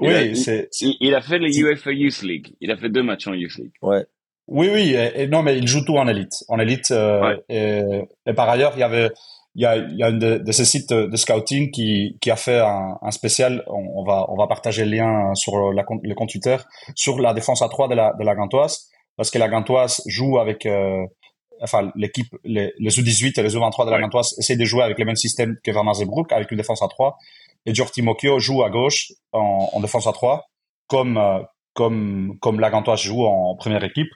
Il a- oui, il- c'est. Il, il a fait les UEFA Youth League. Il a fait deux matchs en Youth League. Ouais. Oui, oui, et, et non, mais il joue tout en élite. En élite, euh, Ouais. et, et par ailleurs, il y avait, il y a, il y a un de, de ces sites de scouting qui, qui a fait un, un spécial. On, on va, on va partager le lien sur la, le compte Twitter sur la défense à 3 de la, de la Gantoise, parce que la Gantoise joue avec, euh, enfin, l'équipe, les, les U18 et les U23 de la Ouais. Gantoise essayent de jouer avec le même système que Van Azebroek, avec une défense à 3. et Jorti Mokio joue à gauche en, en défense à 3, comme, euh, comme, comme Lagantois joue en première équipe.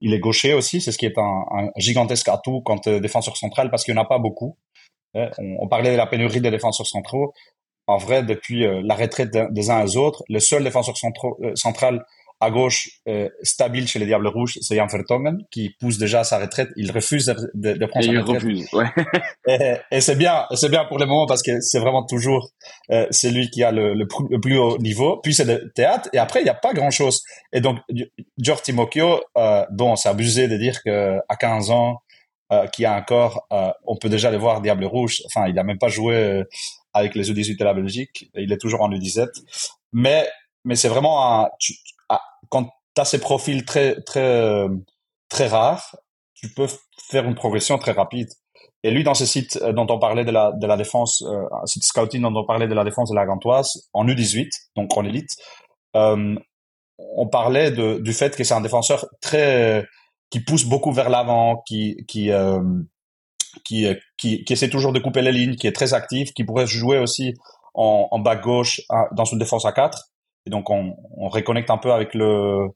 Il est gaucher aussi, c'est ce qui est un, un gigantesque atout quand euh, défenseur central, parce qu'il n'y en a pas beaucoup. On, on, parlait de la pénurie des défenseurs centraux. En vrai, depuis la retraite des uns et des autres, le seul défenseur central à gauche, euh, stable chez les Diables Rouges, c'est Jan Vertongen, qui pousse déjà à sa retraite. Il refuse de, de, prendre sa il retraite. refuse, ouais. et, et c'est bien, c'est bien pour le moment parce que c'est vraiment toujours euh, celui qui a le, le, le, plus haut niveau. Puis c'est le théâtre, et après il n'y a pas grand chose. Et donc George Timokio, euh, bon, c'est abusé de dire que à 15 ans, euh, qui a encore, euh, on peut déjà le voir Diable Rouge. Enfin, il a même pas joué euh, avec les U18 de la Belgique. Il est toujours en U17. Mais mais c'est vraiment un, tu, quand tu as ces profils très très très rares, tu peux faire une progression très rapide. Et lui, dans ce site euh, dont on parlait de la de la défense, euh, site scouting dont on parlait de la défense de la Gantoise en U18, donc en élite, euh, on parlait de, du fait que c'est un défenseur très qui pousse beaucoup vers l'avant, qui qui, euh, qui qui qui essaie toujours de couper les lignes, qui est très actif, qui pourrait jouer aussi en, en bas gauche dans une défense à 4 et donc on, on reconnecte un peu avec le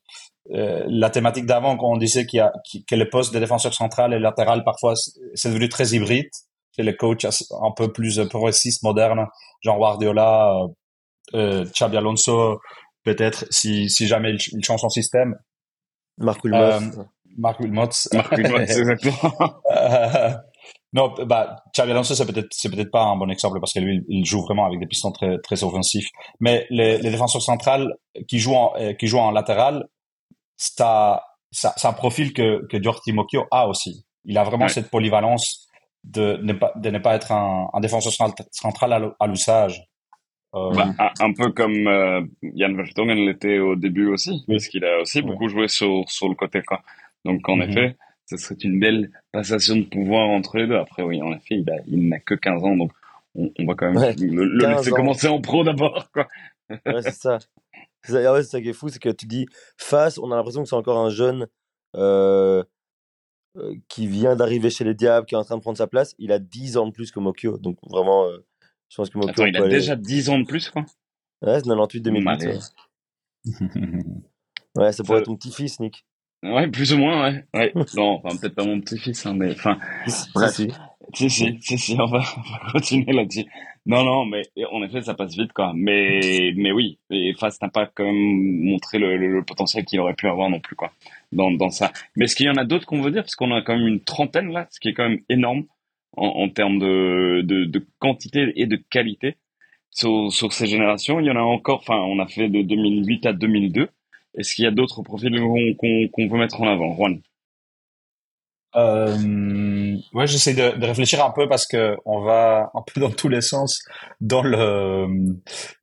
euh, la thématique d'avant quand on disait qu'il y a que les postes de défenseur central et latéral parfois c'est devenu très hybride chez les coachs un peu plus progressistes modernes genre Guardiola euh, euh Xabi Alonso peut-être si si jamais il, il change son système. Marc Wilmots. Euh, Marc Wilmots. Marc Wilmots exactement Non, bah, Xavi Alonso, c'est peut-être, c'est peut-être pas un bon exemple parce que lui, il joue vraiment avec des pistons très, très offensifs. Mais les, les défenseurs centrales qui jouent en, euh, qui jouent en latéral, ça, ça, c'est un profil que, que Dior Timokio a aussi. Il a vraiment ouais. cette polyvalence de ne pas, de ne pas être un, un défenseur central à l'usage. Euh... Bah, un, un, peu comme euh, Jan Vertonghen l'était au début aussi, oui. parce qu'il a aussi oui. beaucoup joué sur, sur le côté, quoi. Donc, en mm -hmm. effet, ce serait une belle passation de pouvoir entre les deux. Après, oui, en effet, il, a, il n'a que 15 ans, donc on, on va quand même Ouais, le, le 15 laisser ans. commencer en pro d'abord. Quoi. Ouais, c'est ça. C'est ça, ouais, c'est ça qui est fou, c'est que tu dis face, on a l'impression que c'est encore un jeune euh, euh, qui vient d'arriver chez les Diables, qui est en train de prendre sa place. Il a 10 ans de plus que Mokyo, donc vraiment, euh, je pense que Mokyo. Attends, il a aller- déjà 10 ans de plus, quoi. Ouais, c'est 98-2008. Allez. Ouais. ouais, ça pourrait Ça- être ton petit-fils, Nick. Ouais, plus ou moins, ouais. ouais. non, enfin, peut-être pas mon petit-fils, hein, mais enfin, Bref. si. Si, si, si, si, on va, on va continuer là-dessus. Non, non, mais en effet, ça passe vite, quoi. Mais, mais oui, et Fast n'a pas quand même montré le, le, le potentiel qu'il aurait pu avoir non plus, quoi, dans, dans ça. Mais est-ce qu'il y en a d'autres qu'on veut dire? Parce qu'on a quand même une trentaine, là, ce qui est quand même énorme en, en termes de, de, de quantité et de qualité sur, sur ces générations. Il y en a encore, enfin, on a fait de 2008 à 2002. Est-ce qu'il y a d'autres profils qu'on qu'on veut mettre en avant, Juan? Euh, ouais, j'essaie de, de réfléchir un peu parce que on va un peu dans tous les sens dans le,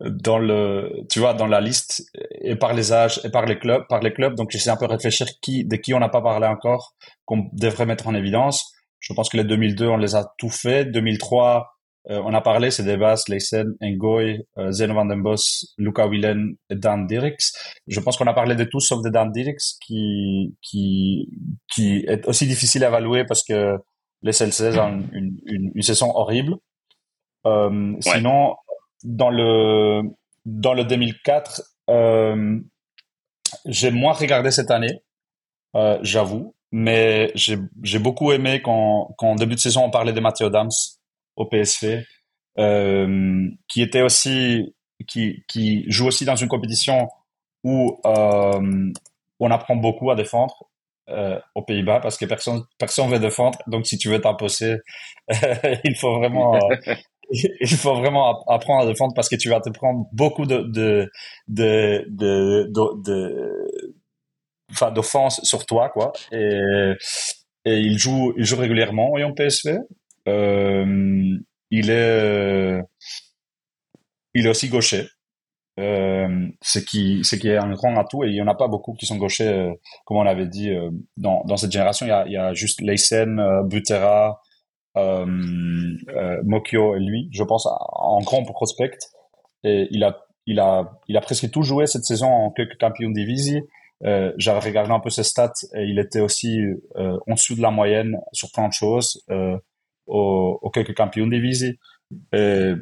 dans le, tu vois, dans la liste et par les âges et par les clubs, par les clubs. Donc, j'essaie un peu de réfléchir qui, de qui on n'a pas parlé encore, qu'on devrait mettre en évidence. Je pense que les 2002, on les a tout fait. 2003, euh, on a parlé, c'est Devas, Leysen, Ngoy, euh, Zeno van den Bos, Luca Willen et Dan Dirks. Je pense qu'on a parlé de tous sauf de Dan Dirks qui, qui, qui est aussi difficile à évaluer parce que les Celtics ont une, une, une saison horrible. Euh, Sinon, dans le, dans le 2004, euh, j'ai moins regardé cette année, j'avoue, mais j'ai j'ai beaucoup aimé quand, quand en début de saison on parlait de Matteo Dams au PSV, euh, qui était aussi qui, qui joue aussi dans une compétition où euh, on apprend beaucoup à défendre euh, aux Pays-Bas parce que personne personne veut défendre. Donc si tu veux t'imposer, il faut vraiment il faut vraiment apprendre à défendre parce que tu vas te prendre beaucoup de de de de, enfin d'offense sur toi quoi et et il joue il joue régulièrement en PSV euh, il est il est aussi gaucher. Euh, ce qui ce qui est un grand atout et il y en a pas beaucoup qui sont gauchers euh, comme on l'avait dit euh, dans cette génération. Il y a juste Leysen euh, Butera euh, euh, Mokyo et lui je pense en grand prospect. Et il a il a il a presque tout joué cette saison en quelques champions divisi. Euh, j'avais regardé un peu ses stats et il était aussi euh, en dessous de la moyenne sur plein de choses. Euh, au, au quelques champions divisi et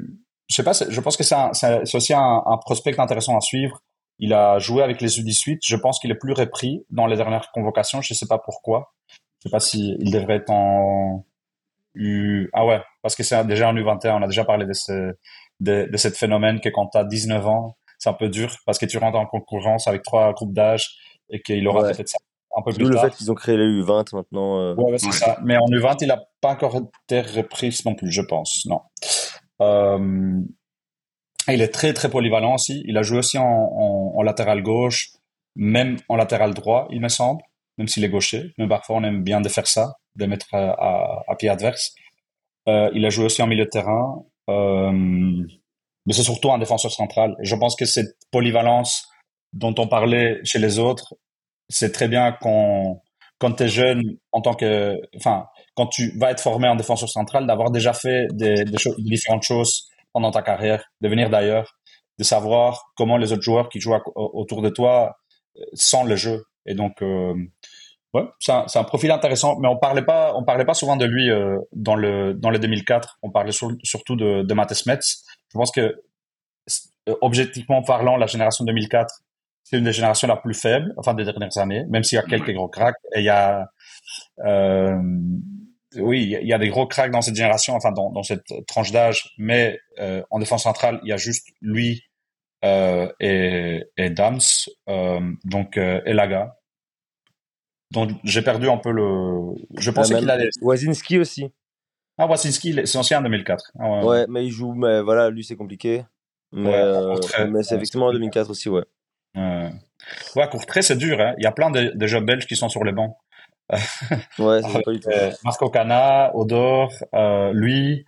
je sais pas, je pense que c'est aussi un, un, prospect intéressant à suivre. Il a joué avec les U18. Je pense qu'il est plus repris dans les dernières convocations. Je sais pas pourquoi. Je sais pas s'il il devrait être en U... Ah ouais, parce que c'est déjà en U21. On a déjà parlé de ce, de, de ce phénomène que quand tu as 19 ans, c'est un peu dur parce que tu rentres en concurrence avec trois groupes d'âge et qu'il aura peut-être ça un peu plus tard. le fait qu'ils ont créé les U20 maintenant. Euh... Ouais, c'est ça. Mais en U20, il n'a pas encore été repris non plus, je pense. Non. Euh... Il est très très polyvalent aussi. Il a joué aussi en, en, en, latéral gauche, même en latéral droit, il me semble, même s'il est gaucher. Mais parfois, on aime bien de faire ça, de mettre à, à, à pied adverse. Euh, il a joué aussi en milieu de terrain. Euh, mais c'est surtout un défenseur central. Et je pense que cette polyvalence dont on parlait chez les autres, c'est très bien quand, quand tu es jeune, en tant que, enfin, quand tu vas être formé en défenseur central, d'avoir déjà fait des, des, différentes choses pendant ta carrière, de venir d'ailleurs, de savoir comment les autres joueurs qui jouent autour de toi euh, sentent le jeu. Et donc, euh, ouais, c'est un, profil intéressant, mais on parlait pas, parlait pas souvent de lui euh, dans le dans le 2004. On parlait sur, surtout de, de Matt Smets. Je pense que objectivement parlant, la génération 2004 c'est une des générations la plus faibles, enfin des dernières années, même s'il y a quelques gros cracks. Et il y a, euh, oui, il y a des gros cracks dans cette génération, enfin dans, dans cette tranche d'âge, mais euh, en défense centrale, il y a juste lui euh, et, et Dams, euh, donc euh, et Laga. Donc j'ai perdu un peu le. Je pensais qu'il allait. Wazinski aussi. Ah, Wazinski, c'est ancien en 2004. Ah, ouais, ouais, mais il joue, mais voilà, lui c'est compliqué. Mais, ouais, mais c'est effectivement en 2004 aussi, ouais. Euh... Ouais, Courtrai, c'est dur. Hein. Il y a plein de, de jeunes belges qui sont sur les bancs. ouais, c'est pas du tout. Euh, Marco Cana, Odor, euh, lui.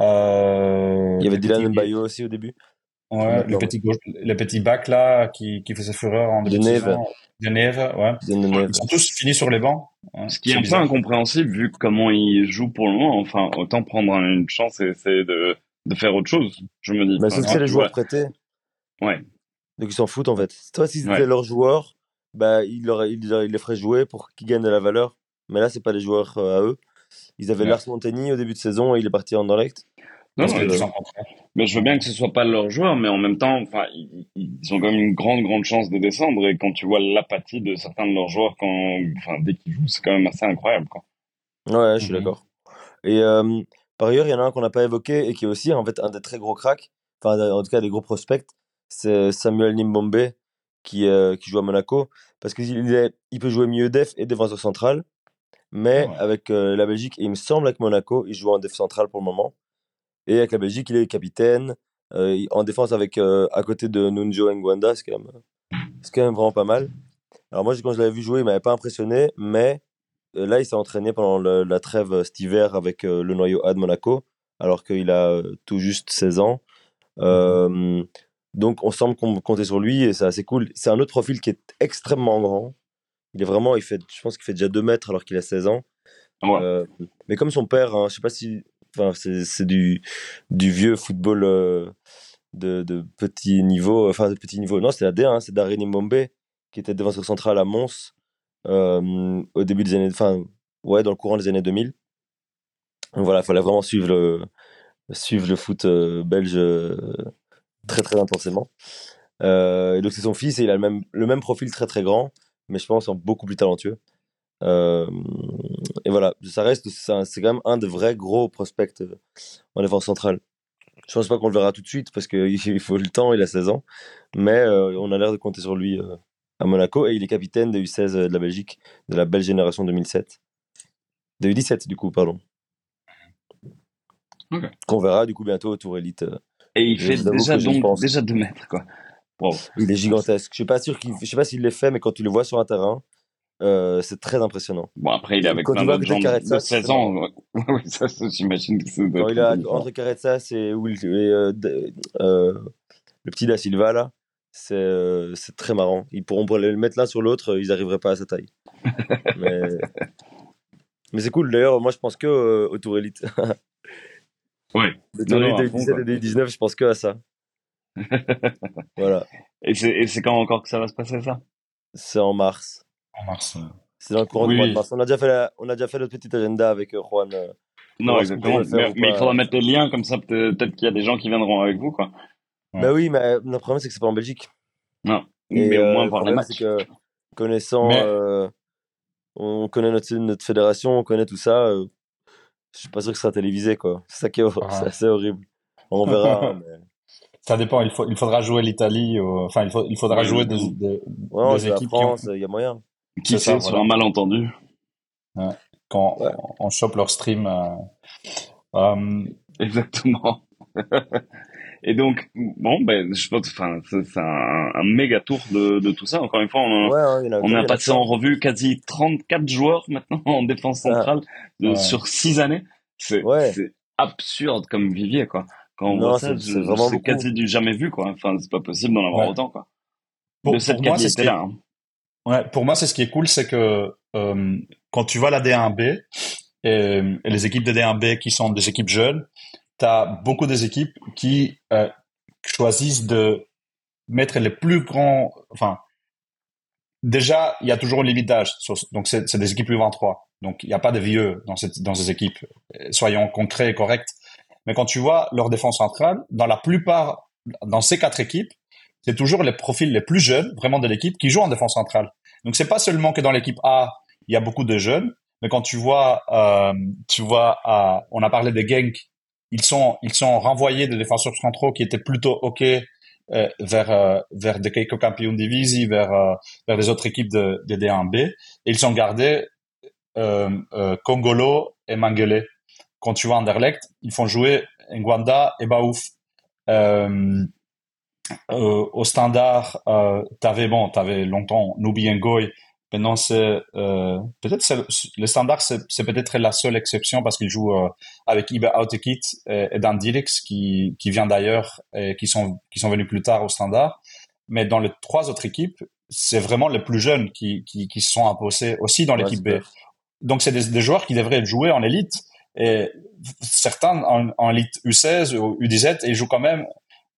Euh, il y avait Dylan Mbayo aussi au début. Ouais, le petit, gauche, le petit bac là qui, qui faisait fureur en de Neve. De Neve, ouais. Ils sont tous finis sur les bancs. Hein. Ce qui est, un bizarre. peu incompréhensible vu comment ils jouent pour le moment. Enfin, autant prendre une chance et essayer de, de faire autre chose. Je me dis. Mais sauf que c'est les joueurs prêtés. Ouais. Donc ils s'en foutent en fait. Toi, si c'était ouais. leurs joueurs, bah, ils, leur, ils, ils, les feraient jouer pour qu'ils gagnent de la valeur. Mais là, c'est pas les joueurs euh, à eux. Ils avaient ouais. Lars Montagny au début de saison et il est parti en direct. Non, non que, mais je veux bien que ce soit pas leurs joueurs, mais en même temps, enfin, ils, ils, ont quand même une grande, grande chance de descendre. Et quand tu vois l'apathie de certains de leurs joueurs, quand, enfin, dès qu'ils jouent, c'est quand même assez incroyable, quoi. Ouais, je suis mm -hmm. d'accord. Et euh, par ailleurs, il y en a un qu'on n'a pas évoqué et qui est aussi en fait un des très gros cracks, enfin, en tout cas des gros prospects, c'est Samuel Nimbombe qui, euh, qui joue à Monaco parce qu'il est, il peut jouer milieu def et défenseur central mais ouais. avec euh, la Belgique et il me semble avec Monaco il joue en def central pour le moment et avec la Belgique il est capitaine euh, en défense avec à côté de Nunjo Ngwanda c'est quand même c'est quand même vraiment pas mal alors moi quand je l'avais vu jouer il m'avait pas impressionné mais là il s'est entraîné pendant le, la trêve cet hiver avec le noyau A de Monaco alors qu'il a tout juste 16 ans mmh. Donc, on semble compter sur lui et c'est assez cool. C'est un autre profil qui est extrêmement grand. Il est vraiment, il fait, je pense qu'il fait déjà 2 mètres alors qu'il a 16 ans. Ouais. Euh, mais comme son père, hein, je sais pas si, enfin, c'est du, du vieux football euh, de, de, petit niveau, enfin, de petit niveau. Non, c'était la D1, c'est Darren Mbombe qui était défenseur central à Mons euh, au début des années, enfin, ouais, dans le courant des années 2000. Donc voilà, il fallait vraiment suivre le, suivre le foot belge très très intensément. Euh, et donc c'est son fils et il a le même, le même profil très très grand, mais je pense en beaucoup plus talentueux. Euh, et voilà, ça reste, c'est quand même un des vrais gros prospects en défense centrale. Je pense pas qu'on le verra tout de suite parce qu'il faut le temps, il a 16 ans, mais euh, on a l'air de compter sur lui euh, à Monaco et il est capitaine des U16 de la Belgique, de la belle génération 2007. Des U17 du coup, pardon. Okay. Qu'on verra du coup bientôt au Tour Elite et il fait déjà, donc, déjà 2 mètres, quoi. Wow. Il est gigantesque. Je suis pas sûr qu'il, je sais pas s'il l'est fait, mais quand tu le vois sur un terrain, euh, c'est très impressionnant. Bon, après, il est avec quand plein d'autres gens de 16 ans. oui, ça, j'imagine que c'est. Quand il a entre Carrezza et, Will, et euh, euh, le petit Da Silva, là, c'est, c'est très marrant. Ils pourront le mettre l'un sur l'autre, ils n'arriveraient pas à sa taille. mais, mais c'est cool. D'ailleurs, moi, je pense que euh, au Tour Elite. Ouais. Dans les 2017 et 2019, je pense que à ça. voilà. Et c'est quand encore que ça va se passer, ça? C'est en mars. En mars. C'est dans le courant oui. du mois de mars. On a déjà fait, la, on a déjà fait notre petit agenda avec euh, Juan euh, Non, exactement. Mais, mais il faudra mettre les liens, comme ça, peut- peut-être qu'il y a des gens qui viendront avec vous, quoi. Ouais. Bah oui, mais euh, le problème, c'est que c'est pas en Belgique. Non. Et mais au euh, moins le voir les problème, c'est matchs. que connaissant, Mais- euh, on connaît notre, notre fédération, on connaît tout ça, euh, je suis pas sûr que ce sera télévisé, quoi. C'est ça qui est, Ah. assez horrible. On verra. mais... Ça dépend. Il faut, il faudra jouer l'Italie. ou- Enfin, il, faut, il faudra Ouais, jouer des, des, Ouais, des équipes France, il y a moyen. Qui sait, ça, sur voilà. un malentendu. quand Ouais. on, on chope leur stream. euh, euh, Exactement. Et donc, bon, ben, je pense, enfin, c'est un, un méga tour de, de tout ça. Encore une fois, on, Ouais, a, on a passé en revue quasi 34 joueurs maintenant en défense Ah. centrale de, Ouais. sur 6 années. C'est absurde comme vivier, quoi. Quand on Non, voit ça, c'est- quasi du jamais vu, quoi. Enfin, c'est pas possible d'en avoir Ouais. autant, quoi. pour, de cette pour moi, c'est ce qui est, qualité-là. hein. ouais, pour moi, c'est ce qui est cool, c'est que euh, quand tu vois la D1B et, et les équipes de D1B qui sont des équipes jeunes, tu as beaucoup des équipes qui euh, choisissent de mettre les plus grands. Enfin, déjà, il y a toujours un limite d'âge. Donc, c'est des équipes U23. Donc, il n'y a pas de vieux dans, cette, dans ces équipes. Soyons concrets et corrects. Mais quand tu vois leur défense centrale, dans la plupart, dans ces quatre équipes, c'est toujours les profils les plus jeunes, vraiment de l'équipe, qui jouent en défense centrale. Donc, c'est pas seulement que dans l'équipe A, il y a beaucoup de jeunes, mais quand tu vois, euh, tu vois, euh, on a parlé des Genk, ils sont, ils sont renvoyés des défenseurs centraux qui étaient plutôt OK euh, vers, euh, vers des Keiko Campion Divisi, vers, euh, vers les autres équipes de, de D1B, et ils sont gardés euh, Congolo et Mangele. Quand tu vois Anderlecht, ils font jouer Ngwanda et Baouf. Au standard, t'avais bon, t'avais longtemps Nubi Ngoy. Maintenant, c'est euh, peut-être le standard, c'est peut-être la seule exception parce qu'il joue euh, avec Ibe Autekit et, et Dan Dirix qui qui vient d'ailleurs et qui sont qui sont venus plus tard au standard. Mais dans les trois autres équipes, c'est vraiment les plus jeunes qui qui qui se sont imposés aussi dans Ouais, l'équipe B. Donc, c'est des, des joueurs qui devraient jouer en élite. Et certains en, en élite U16 ou U17 et ils jouent quand même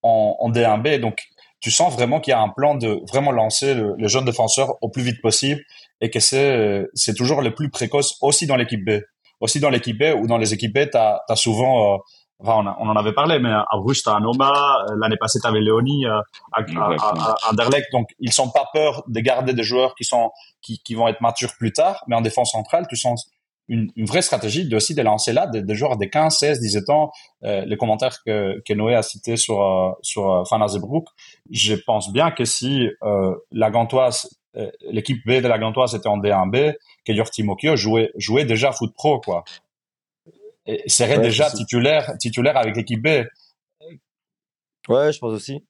en, en D1B. Donc, tu sens vraiment qu'il y a un plan de vraiment lancer le, le jeune défenseur au plus vite possible et que c'est euh, c'est toujours le plus précoce aussi dans l'équipe B. Aussi dans l'équipe B ou dans les équipes B, tu as, souvent, euh, enfin, on, a- on en avait parlé, mais à Bruges, tu as Noma, euh, l'année passée, tu avais Léonie euh, à, à, à, à Anderlecht. Donc, ils sont pas peur de garder des joueurs qui, sont, qui, qui vont être matures plus tard, mais en défense centrale, tu sens une, une vraie stratégie de aussi de lancer là des, des joueurs de 15, 16, 17 ans. Euh, les commentaires que, que Noé a cités sur, euh, sur euh, je pense bien que si euh, la Gantoise, l'équipe B de la Gantoise était en D1B, que Yorti Mokio jouait, jouait déjà foot pro, quoi. Et serait Ouais, déjà titulaire, titulaire avec l'équipe B Ouais, je pense aussi.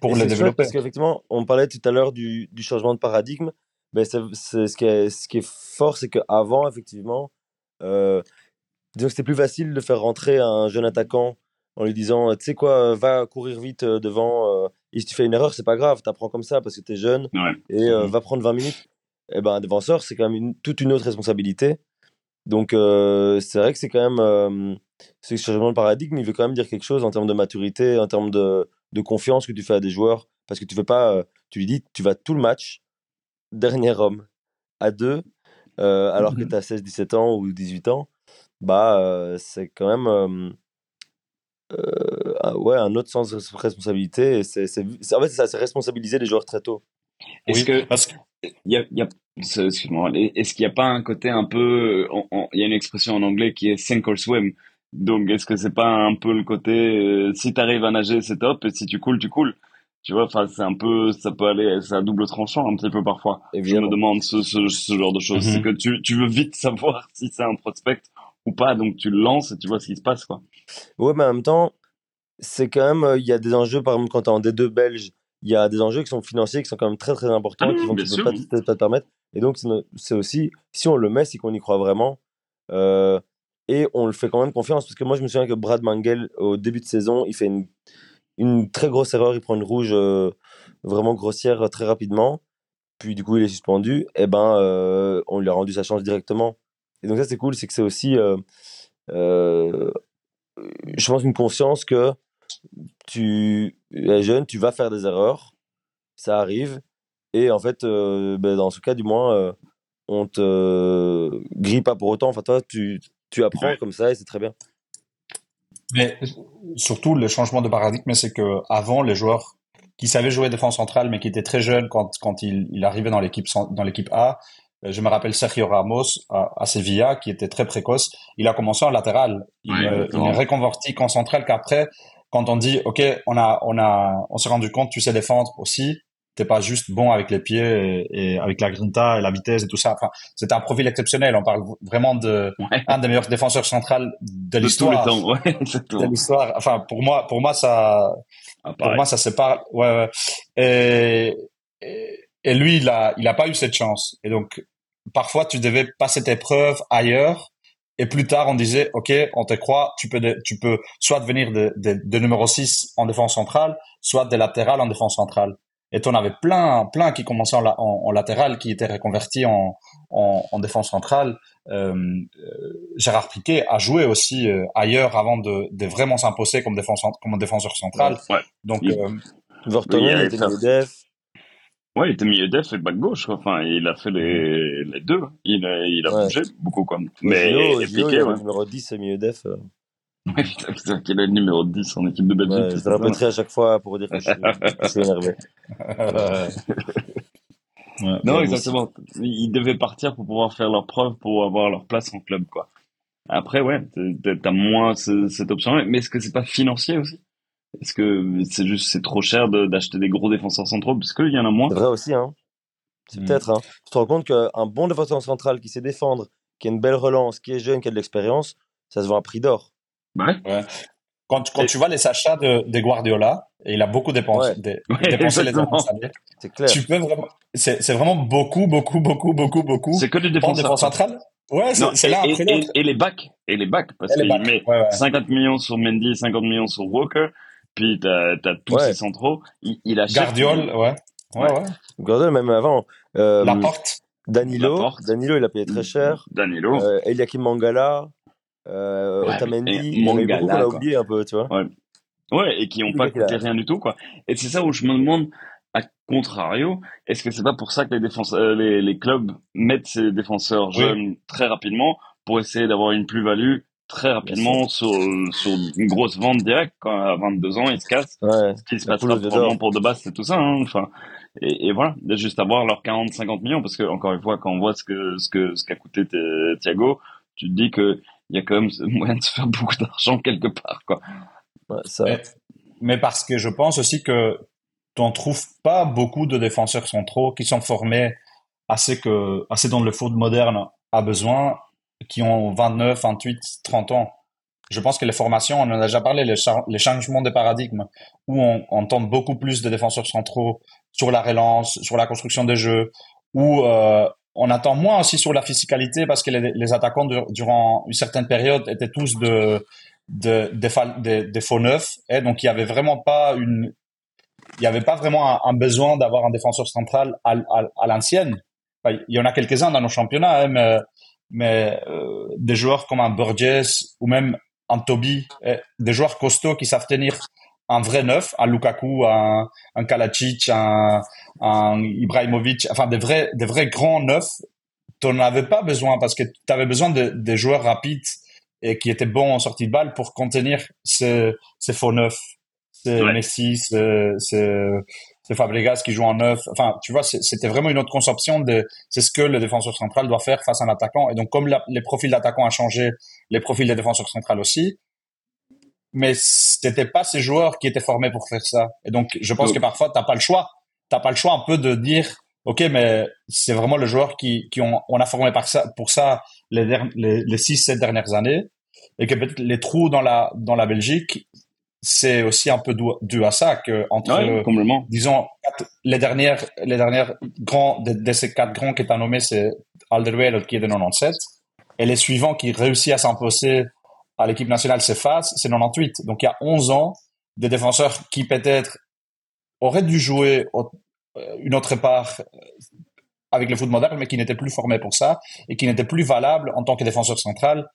pour Et le c'est chouette développer. Parce qu'effectivement, on parlait tout à l'heure du, du changement de paradigme. Ben, c'est, c'est- ce, qui est, ce qui est fort, c'est qu'avant, effectivement, euh, disons que c'était plus facile de faire rentrer un jeune attaquant en lui disant Tu sais quoi, va courir vite euh, devant. euh, et si tu fais une erreur, c'est pas grave, t'apprends comme ça parce que t'es jeune Ouais. et euh, va prendre 20 minutes. Et ben, un défenseur, c'est quand même une- toute une autre responsabilité. Donc, euh, c'est vrai que c'est quand même. euh, ce changement de paradigme, il veut quand même dire quelque chose en termes de maturité, en termes de, de confiance que tu fais à des joueurs. Parce que tu fais pas. euh, tu lui dis, tu vas tout le match, dernier homme, à deux, euh, alors que tu as 16, 17 ans ou 18 ans. Bah, euh, c'est quand même. euh, euh, un- ouais, un autre sens de res- responsabilité. et c'est, c'est, c'est- en fait, c'est ça, c'est responsabiliser les joueurs très tôt. Est-ce Oui, que parce que y a, y excuse-moi, est-ce qu'il n'y a pas un côté un peu, il y a une expression en anglais qui est sink or swim. Donc, est-ce que c'est pas un peu le côté, euh, si t'arrives à nager, c'est top, et si tu coules, tu coules. Tu vois, enfin, c'est un peu, ça peut aller, c'est à double tranchant un petit peu parfois. Je me Évidemment. demande ce, ce, ce genre de choses. Mhm. C'est que tu, tu veux vite savoir si c'est un prospect ou pas, donc tu le lances et tu vois ce qui se passe, quoi. Ouais, mais en même temps, c'est quand même. euh, Il y a des enjeux, par exemple, quand tu es en D2 belge, il y a des enjeux qui sont financiers, qui sont quand même très très importants, Ah qui vont tu peux pas te, permettre. Et donc, c'est aussi, si on le met, c'est qu'on y croit vraiment. Euh, et on le fait quand même confiance. Parce que moi, je me souviens que Brad Mangel, au début de saison, il fait une, une très grosse erreur. Il prend une rouge euh, vraiment grossière euh, très rapidement. Puis, du coup, il est suspendu. Et ben, euh, on lui a rendu sa chance directement. Et donc, ça, c'est cool. C'est que c'est aussi, je pense, une conscience que tu es jeune, tu vas faire des erreurs. Ça arrive. Et en fait, euh, ben, dans ce cas, du moins, euh, on te grille pas pour autant. Enfin, toi, tu tu apprends Ouais. comme ça et c'est très bien. Mais surtout, le changement de paradigme, c'est que avant, les joueurs qui savaient jouer défense centrale, mais qui étaient très jeunes quand, quand il, il arrivait dans l'équipe, dans l'équipe A, euh, je me rappelle Sergio Ramos à, à Sevilla, qui était très précoce. Il a commencé en latéral. Il, Ouais, euh, il est reconverti qu'en central qu'après, quand on dit, OK, on a, on a, on s'est rendu compte, tu sais défendre aussi. T'es pas juste bon avec les pieds et, et avec la grinta et la vitesse et tout ça. Enfin, c'est un profil exceptionnel. On parle vraiment de, Ouais. un des meilleurs défenseurs centrales De de tous les l'histoire temps, ouais, de l'histoire. Enfin, pour moi, pour moi, ça, Ah, pour moi, ça sépare. Ouais, ouais. Et, et, et lui, il a, il a pas eu cette chance. Et donc, parfois, tu devais passer tes preuves ailleurs. Et plus tard, on disait, OK, on te croit, tu peux, de- tu peux soit devenir de, de, de numéro 6 en défense centrale, soit de latéral en défense centrale. Et on avait plein, plein qui commençaient en, la- en, en latéral, qui étaient reconvertis en, en, en défense centrale. Euh, euh, Gérard Piquet a joué aussi euh, ailleurs avant de, de vraiment s'imposer comme, défenseur comme défenseur central. Ouais. Donc, Il- euh, Vertonghen il il était milieu def. Ouais, il était milieu def et back gauche, quoi. Enfin, il a fait les, les deux. Il a, il a Ouais. bougé beaucoup, quoi. Mais, Gio, et Gio, il Piqué, avait ouais. le numéro 10 et milieu def. euh. Ouais, putain, putain, qu'il est le numéro 10 en équipe de Belgique. Ouais, je le répéterai à chaque fois pour dire que je suis, que je suis énervé. ouais, Non, exactement. Ils devaient partir pour pouvoir faire leur preuve, pour avoir leur place en club, quoi. Après, ouais, t'as- moins ce- cette option-là. Mais est-ce que c'est pas financier aussi? Est-ce que c'est juste, c'est trop cher de- d'acheter des gros défenseurs centraux? Parce qu'il y en a moins? C'est vrai aussi, hein. C'est Mm. peut-être, hein. Tu te rends compte qu'un bon défenseur central qui sait défendre, qui a une belle relance, qui est jeune, qui a de l'expérience, ça se vend à prix d'or. Ouais. Quand, quand Et- tu vois les achats de, de Guardiola, et il a beaucoup dépensé, Ouais. dé- Ouais, dépensé les dernières années, C'est clair. tu peux vraiment, c'est, c'est vraiment beaucoup, beaucoup, beaucoup, beaucoup, beaucoup. C'est que du défense centrale? Ouais, c'est, Non, c'est et, et- après et- les backs, et les backs, parce qu'il met ouais, ouais. 50 millions sur Mendy, 50 millions sur Walker, puis t'as, t'as tous Ouais. ces centraux, il, il achète. Gardiol, ouais. Ouais, Ouais. ouais. Gordon, même avant. Euh, Laporte. Danilo, Laporte. Danilo, il a payé très cher. Danilo. Euh, Eliakim Mangala, euh, Ouais, Otamendi, Mangala, qu'on a oublié un peu, tu vois. Ouais, et qui ont Le pas coûté rien du tout, quoi. Et c'est ça où je me demande, à contrario, est-ce que c'est pas pour ça que les défenseurs, euh, les, les clubs mettent ces défenseurs Oui. jeunes très rapidement pour essayer d'avoir une plus-value très rapidement sur, sur une grosse vente directe, quand à 22 ans, ils se cassent. Ouais. Ce qui se passera probablement pour de base, c'est tout ça, hein. Enfin, et, et voilà, de juste avoir leurs 40, 50 millions, parce que, encore une fois, quand on voit ce que, ce que, ce qu'a coûté Thi- Thiago, tu te dis que il y a quand même moyen de se faire beaucoup d'argent quelque part, quoi. Ouais, ça. Mais, mais parce que je pense aussi que t'en trouves pas beaucoup de défenseurs centraux qui sont formés assez que, assez dont le foot moderne a besoin, qui ont 29, 28, 30 ans. Je pense que les formations, on en a déjà parlé, les, cha- les changements de paradigme, où on, on tente beaucoup plus de défenseurs centraux sur la relance, sur la construction des jeux, où euh, on attend moins aussi sur la physicalité parce que les, attaquants dur- durant une certaine période étaient tous de, de, des, faux neufs, et donc il y avait vraiment pas une, il y avait pas vraiment un, besoin d'avoir un défenseur central à, l'ancienne. Il y en a quelques-uns dans nos championnats, hein, mais, mais euh, des joueurs comme un Burgess ou même un Toby, eh, des joueurs costauds qui savent tenir un vrai neuf, un Lukaku, un, un Kalacic, un, un Ibrahimovic, enfin des vrais, des vrais grands neufs. Tu n'en avais pas besoin parce que tu avais besoin de, des joueurs rapides et qui étaient bons en sortie de balle pour contenir ces, ces faux neufs. Ouais. Messi, c'est- c'est Fabregas qui joue en neuf. Enfin, tu vois, c'était vraiment une autre conception de c'est ce que le défenseur central doit faire face à un attaquant. Et donc, comme la- les profils d'attaquants ont changé, les profils des défenseurs centrales aussi. Mais c'était pas ces joueurs qui étaient formés pour faire ça. Et donc, je pense Donc- que parfois, t'as pas le choix. T'as pas le choix un peu de dire, OK, mais c'est vraiment le joueur qui, qui ont, on a formé par ça, pour ça les, les, les six, sept dernières années. Et que peut-être les trous dans la, dans la Belgique, c'est aussi un peu dû, à ça que entre, Ouais, complètement. disons, quatre- les dernières, les dernières grands, de, de ces quatre grands qui t'as nommé, c'est Alderweireld qui est de 97. Et les suivants qui réussissent à s'imposer à l'équipe nationale, c'est Fas, c'est 98. Donc il y a 11 ans, des défenseurs qui peut-être auraient dû jouer au- euh, une autre part euh, avec le foot moderne, mais qui n'étaient plus formés pour ça et qui n'étaient plus valables en tant que défenseur central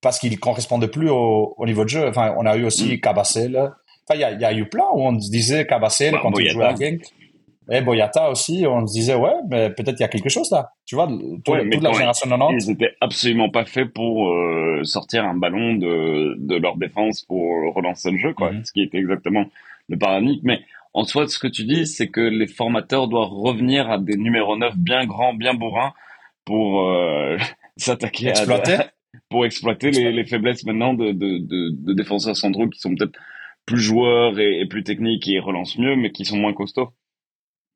parce qu'ils correspondaient plus au, au niveau de jeu. Enfin, on a eu aussi Mm. Cabacel. Enfin, il y a, il y a eu plein où on se disait Cabacel Bah, quand il jouait à Genk. Et Boyata aussi, on se disait, ouais, mais peut-être il y a quelque chose là. Tu vois, tout, Ouais, mais toute la génération 90. Ils étaient absolument pas faits pour euh, sortir un ballon de, de leur défense pour relancer le jeu, quoi. Mhm. Ce qui était exactement le paradigme. Mais en soi, ce que tu dis, c'est que les formateurs doivent revenir à des numéros 9 bien grands, bien bourrins pour euh, s'attaquer à Exploiter. pour exploiter les, les faiblesses maintenant de, de, de, de défenseurs centraux qui sont peut-être plus joueurs et, et plus techniques et relancent mieux, mais qui sont moins costauds.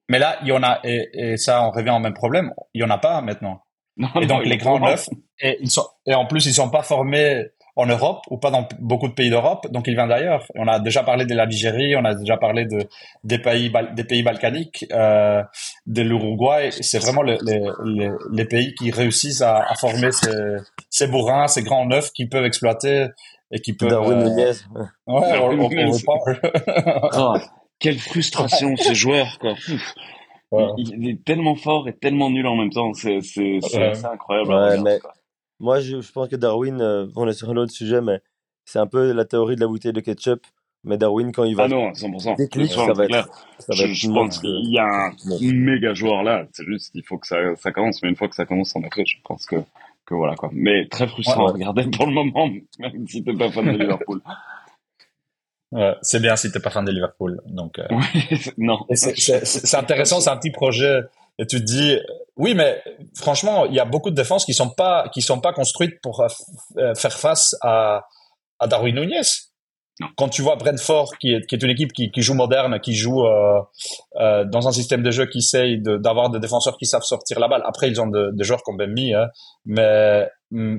Mais là, il y en a, et, et ça, on revient au même problème. Il y en a pas maintenant. Non, Et donc les grands neufs, et ils sont, et en plus ils sont pas formés en Europe ou pas dans beaucoup de pays d'Europe, donc ils viennent d'ailleurs. On a déjà parlé de la Nigérie, on a déjà parlé de des pays des pays balkaniques, euh, de l'Uruguay. C'est vraiment le- les, les, les pays qui réussissent à, à former ces, ces bourrins, ces grands neufs qui peuvent exploiter et qui peuvent. Darwin euh, Nunez. ouais, on, on, on. quelle frustration ce joueur quoi. Ouf. Ouais. Il, il est tellement fort et tellement nul en même temps. C'est Ouais. assez incroyable. à Ouais, regarder, mais- quoi. Moi, je, je pense que Darwin, euh, on est sur un autre sujet, mais c'est un peu la théorie de la bouteille de ketchup. Mais Darwin, quand il va Ah non, 100%. déclic, C'est ça va être, ça va Je, être je pense qu'il y a un méga joueur là. C'est juste qu'il faut que ça, ça commence. Mais une fois que ça commence, en effet, je pense que, que voilà quoi. Mais très frustrant Ouais. à regarder pour le moment, même si t'es pas fan de Liverpool. Ouais, c'est bien si t'es pas fan de Liverpool, donc. euh, Oui, non. C'est- intéressant, c'est un petit projet. Et tu te dis, oui, mais franchement, il y a beaucoup de défenses qui sont pas qui sont pas construites pour euh, faire face à à Darwin Nunez. Quand tu vois Brentford, qui est qui est une équipe qui qui joue moderne, qui joue euh, euh, dans un système de jeu qui essaye de- d'avoir des défenseurs qui savent sortir la balle. Après, ils ont de- des joueurs comme Bemmi, hein, mais mm,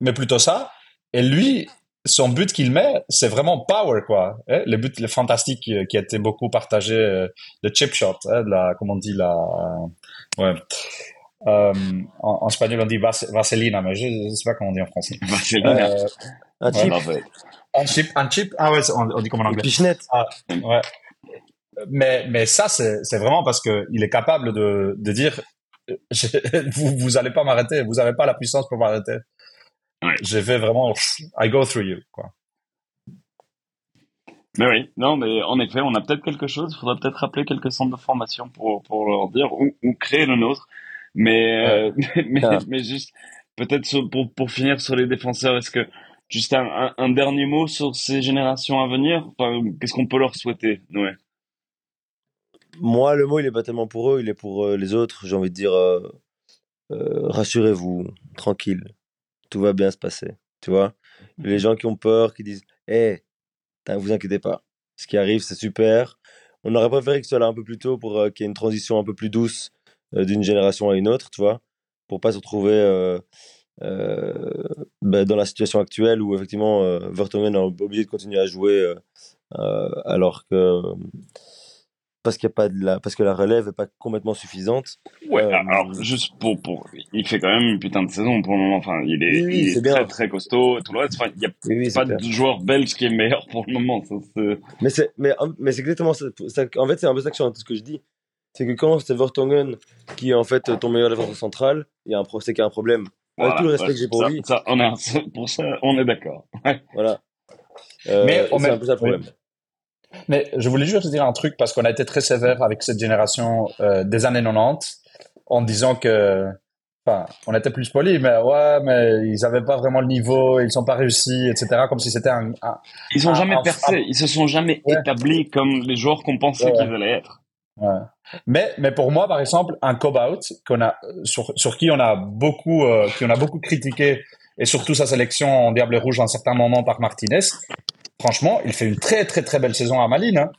mais plutôt ça. Et lui, son but qu'il met, c'est vraiment power, quoi. Hein, Le but, le fantastique qui, qui a été beaucoup partagé, euh, le chip shot, hein, de la, comment on dit, la, ouais. Euh, en, en espagnol, on dit vas- vaselina, mais je, je sais pas comment on dit en français. Euh, Un chip, un chip, un chip, ah ouais, on, on dit comme en anglais. pichenette. Ouais. Mais, mais ça, c'est, vraiment parce que il est capable de, de dire, euh, je- vous, vous allez pas m'arrêter, vous avez pas la puissance pour m'arrêter. Ouais. Je vais vraiment, I go through you, quoi. Mais oui, non, mais en effet, on a peut-être quelque chose. Il faudrait peut-être rappeler quelques centres de formation pour, pour leur dire ou, ou créer le nôtre. Mais, euh, mais, mais juste, peut-être pour, pour finir sur les défenseurs, est-ce que juste un, un, un dernier mot sur ces générations à venir? Enfin, Qu'est-ce qu'on peut leur souhaiter Ouais. Moi, le mot, il est pas tellement pour eux, il est pour euh, les autres. J'ai envie de dire, euh, rassurez-vous, tranquille, tout va bien se passer. Tu vois? Les gens qui ont peur, qui disent, hé, hey, vous inquiétez pas, ce qui arrive, c'est super. On aurait préféré que ce soit là un peu plus tôt pour euh, qu'il y ait une transition un peu plus douce euh, d'une génération à une autre, tu vois, pour pas se retrouver euh, ben, dans la situation actuelle où effectivement Vertonghen est obligé de continuer à jouer alors que parce qu'il a pas de la parce que la relève est pas complètement suffisante. Ouais, Euh, alors juste pour, pour, il fait quand même une putain de saison pour le moment. Enfin, il est, Oui, il est très très costaud. Tout le reste, enfin, il y a Oui, pas de joueur belge qui est meilleur pour le moment. Ça, Mais c'est mais mais c'est exactement ça, ça- En fait, c'est un peu ça que, je- ce que je dis. C'est que quand c'est Vertonghen qui est en fait ton meilleur défenseur central, il y a un c'est qu'il y a un problème. Avec voilà, tout le respect ouais, que j'ai pour ça- lui, ça, on est, pour ça, on est d'accord. Ouais. voilà. Euh, Mais on met- un peu ça le problème. Mais je voulais juste dire un truc parce qu'on a été très sévère avec cette génération euh, des années 90 en disant que, enfin, on était plus poli, mais ouais, mais ils avaient pas vraiment le niveau, ils sont pas réussis, etc. Comme si c'était un, un- Ils ont Un- jamais un- percé, ils se sont jamais Ouais. établis comme les joueurs qu'on pensait ouais. qu'ils allaient être. ouais. Mais, mais pour moi, par exemple, un Cobout qu'on a sur, sur qui on a beaucoup, euh, qui on a beaucoup critiqué et surtout sa sélection en Diable Rouge à un certain moment par Martinez. Franchement, il fait une très très très belle saison à Malines. hein.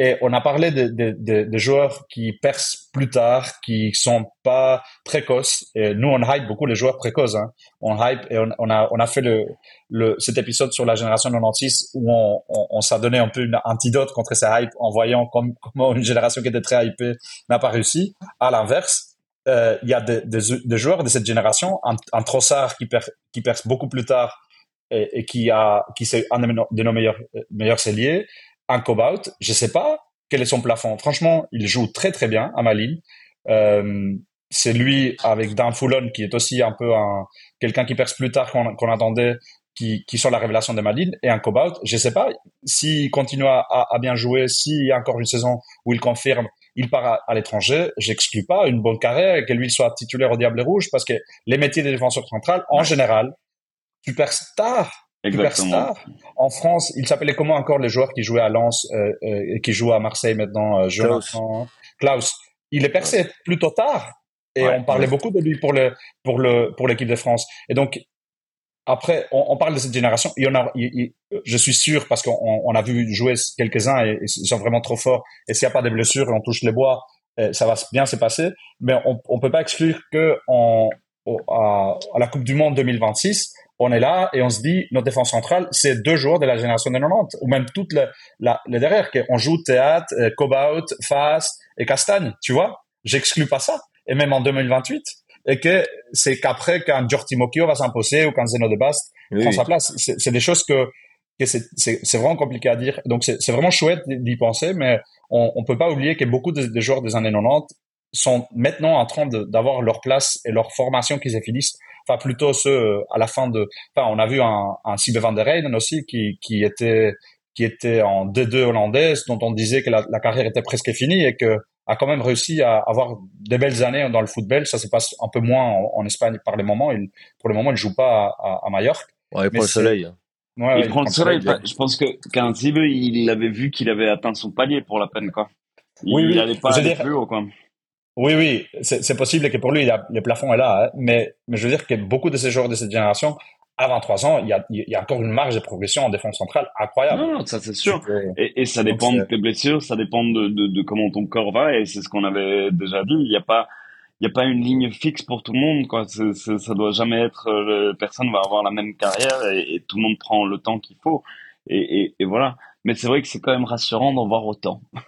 Et on a parlé de, joueurs qui percent plus tard, qui sont pas précoces. Et nous, on hype beaucoup les joueurs précoces. Hein. On hype et on, a on a fait le, le cet épisode sur la génération 96 où on, on, s'est donné un peu une antidote contre ces hype en voyant comme, comment une génération qui était très hypée n'a pas réussi. À l'inverse, euh, il y a des, joueurs de cette génération, un, un qui, per, qui perce beaucoup plus tard et, qui a qui c'est un de nos, meilleurs meilleurs celliers, un Cobout, je sais pas quel est son plafond. Franchement, il joue très très bien à Malines. Euh, c'est lui avec Dan Foulon qui est aussi un peu un quelqu'un qui perce plus tard qu'on attendait, qui, qui sont la révélation de Malines et un Cobout. Je sais pas s'il continue à, à, à bien jouer, s'il y a encore une saison où il confirme il part à, l'étranger, j'exclus pas une bonne carrière que lui soit titulaire au Diable Rouge parce que les métiers des défenseurs centrales, en général, superstar, superstar. En France, il s'appelait comment encore les joueurs qui jouaient à Lens euh, euh, et qui jouent à Marseille maintenant, euh, Jonathan, Klaus. Il est percé plutôt tard et on parlait beaucoup de lui pour le pour le pour l'équipe de France. Et donc après, on, parle de cette génération. Il y en a, je suis sûr, parce qu'on on a vu jouer quelques-uns et, ils sont vraiment trop forts. Et s'il n'y a pas de blessures et on touche les bois, euh, ça va bien se passer. Mais on ne peut pas exclure que en, à, la Coupe du Monde 2026, on est là et on se dit, notre défense centrale, c'est deux joueurs de la génération des 90, ou même toutes les, la, les derrière. On joue Théâtre, euh, Cobaut, Fast et Castagne, tu vois. J'exclus pas ça. Et même en 2028, et que c'est qu'après quand Giorgi Mocchio va s'imposer ou quand Zeno de Bast prend sa place. C'est des choses que, que c'est vraiment compliqué à dire. Donc c'est vraiment chouette d'y penser, mais on, on peut pas oublier que beaucoup de, joueurs des années 90 sont maintenant en train d'avoir leur place et leur formation qu'ils finissent. Enfin, plutôt ceux à la fin de. Enfin, on a vu un, un Sibe van der Reyden aussi qui, qui était qui était en D2 hollandaise, dont on disait que la, la carrière était presque finie et que a quand même réussi à avoir des belles années dans le football. Ça se passe un peu moins en, Espagne par les moments. Il, pour le moment, il joue pas à, à, Mallorca. Ouais, il prend le soleil. Ouais, il, prend le soleil. je pense que qu'un il avait vu qu'il avait atteint son palier pour la peine, quoi. Il, oui, oui. pas aller plus haut, quoi. Oui, oui, c'est possible que pour lui, a, le plafond est là, hein. mais, mais je veux dire que beaucoup de ces joueurs de cette génération à 23 ans, il y a, il y a encore une marge de progression en défense centrale incroyable. Non, non ça c'est sûr. Et, et, ça dépend de tes blessures, ça dépend de, de, de comment ton corps va, et c'est ce qu'on avait déjà dit. Il n'y a pas, il y a pas une ligne fixe pour tout le monde. Quoi. C ça doit jamais être euh, personne va avoir la même carrière et, tout le monde prend le temps qu'il faut. Et, et, voilà. Mais c'est vrai que c'est quand même rassurant d'en voir autant.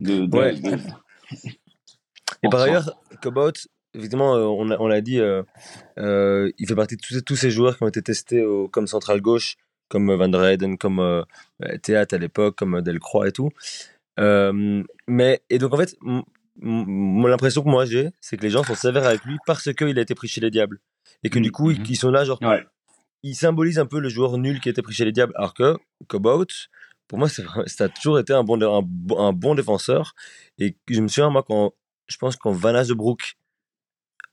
De, de, ouais. Et par ailleurs, Cobot, effectivement, euh, on l'a dit, euh, euh, il fait partie de tous, ces joueurs qui ont été testés comme central gauche, comme Van der Heyden, comme Théâtre à l'époque, comme Delcroix et tout. mais, et donc en fait, l'impression que moi j'ai, c'est que les gens sont sévères avec lui parce qu'il a été pris chez les Diables. Et que du coup, ils, mm-hmm. sont là, genre, ils symbolisent un peu le joueur nul qui a été pris chez les Diables. Alors que Cobout, pour moi, ça a toujours été un bon, un, bon défenseur. Et je me souviens, moi, quand je pense quand Van Broek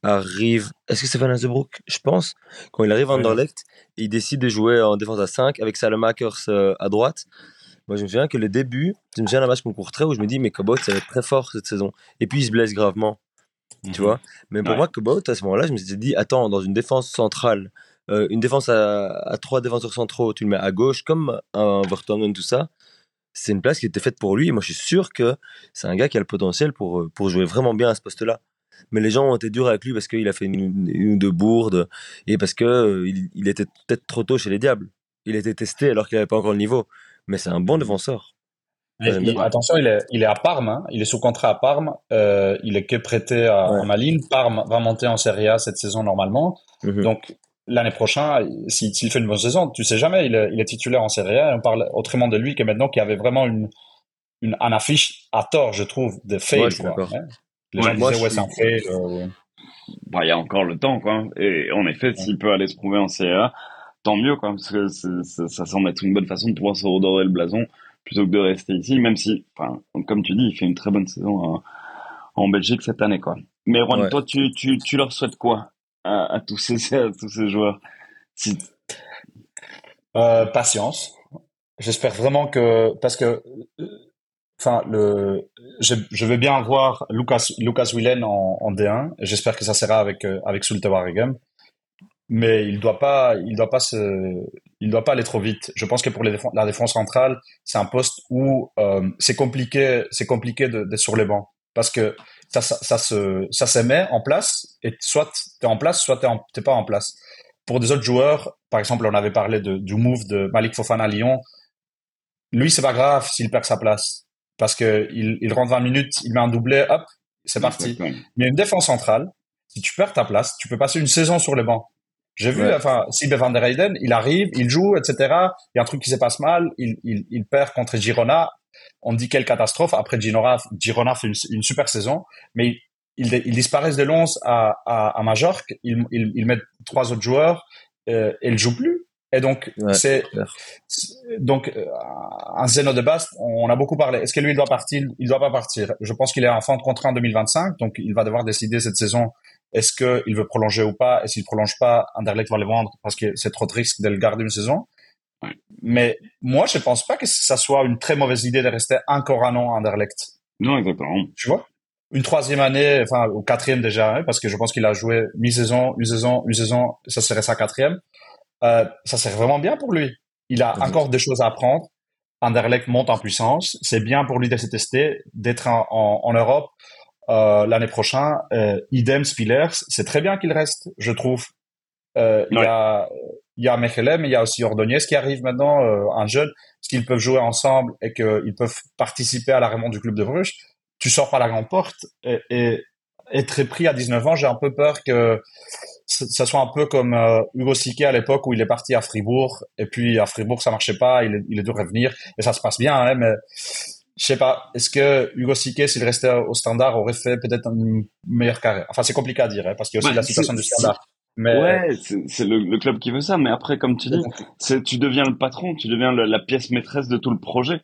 arrive. Est-ce que c'est Van Broek Je pense. Quand il arrive à Anderlecht, il décide de jouer en défense à 5 avec Salemakers euh, à droite. Moi, je me souviens que le début, je me souviens d'un match qu'on court très où je me dis, mais Cobot, ça va être très fort cette saison. Et puis, il se blesse gravement. Tu mhm. vois Mais pour moi, Cobot, à ce moment-là, je me suis dit, attends, dans une défense centrale, euh, une défense à, trois défenseurs centraux, tu le mets à gauche, comme un Vertonghen, tout ça, c'est une place qui était faite pour lui. Et moi, je suis sûr que c'est un gars qui a le potentiel pour, euh, pour jouer vraiment bien à ce poste-là mais les gens ont été durs avec lui parce qu'il a fait une, ou deux bourdes et parce que euh, il, était peut-être trop tôt chez les Diables. Il a été testé alors qu'il n'avait pas encore le niveau. Mais c'est un bon défenseur. attention, il est, il est à Parme, hein. il est sous contrat à Parme, euh, il est que prêté à, Malines. Parme va monter en Serie A cette saison normalement. Mhm. Donc l'année prochaine, s'il fait une bonne saison, tu sais jamais, il est, titulaire en Serie A. on parle autrement de lui que maintenant qu'il avait vraiment une, une, affiche à tort, je trouve, de fail. Les gens disaient, ouais, c'est un fait. Euh, bah, il y a encore le temps, quoi. Et en effet, s'il peut aller se prouver en CA, tant mieux, quoi, parce que ça semble être une bonne façon de pouvoir se redorer le blason plutôt que de rester ici, même si, enfin, comme tu dis, il fait une très bonne saison en Belgique cette année, quoi. Mais Juan, toi, tu, tu, tu leur souhaites quoi? À, tous ces joueurs. Euh, Patience. J'espère vraiment que parce que enfin le je, je veux bien voir Lucas Lucas Willen en, en D1 j'espère que ça sera avec euh, avec Sulte Waregem mais il doit doit pas doit pas aller trop vite. Je pense que pour la défense centrale c'est un poste où euh, c'est compliqué c'est compliqué d'être sur les bancs. Parce que ça ça, ça se ça se met en place et soit tu es en place soit tu t'es pas en place pour des autres joueurs par exemple on avait parlé de, du move de Malik Fofana à Lyon lui c'est pas grave s'il perd sa place parce que il, il rentre 20 minutes, il met un doublé, hop, c'est parti. Mais une défense centrale, si tu perds ta place, tu peux passer une saison sur les bancs. J'ai vu, enfin, Sibe van der Heyden, il arrive, il joue, etc. Il y a un truc qui se passe mal, il, il, il perd contre Girona. On dit quelle catastrophe. Après, Girona, Girona fait une, super saison, mais ils il, disparaissent de Lons à, à, à Majorque. Ils, ils, ils mettent trois autres joueurs euh, et ils jouent plus. Et donc, Ouais, c'est donc euh, un Zeno de Bast, on a beaucoup parlé. Est-ce que lui il doit partir? Il doit pas partir. Je pense qu'il est en fin de contrat en 2025, donc il va devoir décider cette saison est-ce qu'il veut prolonger ou pas? Et s'il prolonge pas, Anderlecht va le vendre parce que c'est trop de risque de le garder une saison. Ouais. Mais moi, je pense pas que ça soit une très mauvaise idée de rester encore un an à Anderlecht. Non, exactement. Tu vois? Une troisième année, enfin, ou quatrième déjà, hein, parce que je pense qu'il a joué mi-saison, une saison, une saison, ça serait sa quatrième. Euh, ça serait vraiment bien pour lui. Il a encore des choses à apprendre. Anderlecht monte en puissance. C'est bien pour lui de se tester, d'être en, en, en Europe euh, l'année prochaine. Euh, idem Spillers, c'est très bien qu'il reste, je trouve. Euh, Il Ouais. a il y a Mechelen, mais il y a aussi Ordonez qui arrive maintenant, euh, un jeune, parce qu'ils peuvent jouer ensemble et qu'ils peuvent participer à la remonte du club de Bruges. Tu sors par la grande porte et, et être pris à 19 ans, j'ai un peu peur que ça soit un peu comme euh, Hugo Sique à l'époque où il est parti à Fribourg et puis à Fribourg ça marchait pas, il est, il est dû revenir et ça se passe bien, hein, mais je sais pas, est-ce que Hugo Sique s'il restait au standard aurait fait peut-être une meilleure carrière? Enfin c'est compliqué à dire hein, parce qu'il y a aussi Ouais, la situation du standard. Mais Ouais, c'est le, le club qui veut ça, mais après, comme tu dis, tu deviens le patron, tu deviens le- la pièce maîtresse de tout le projet.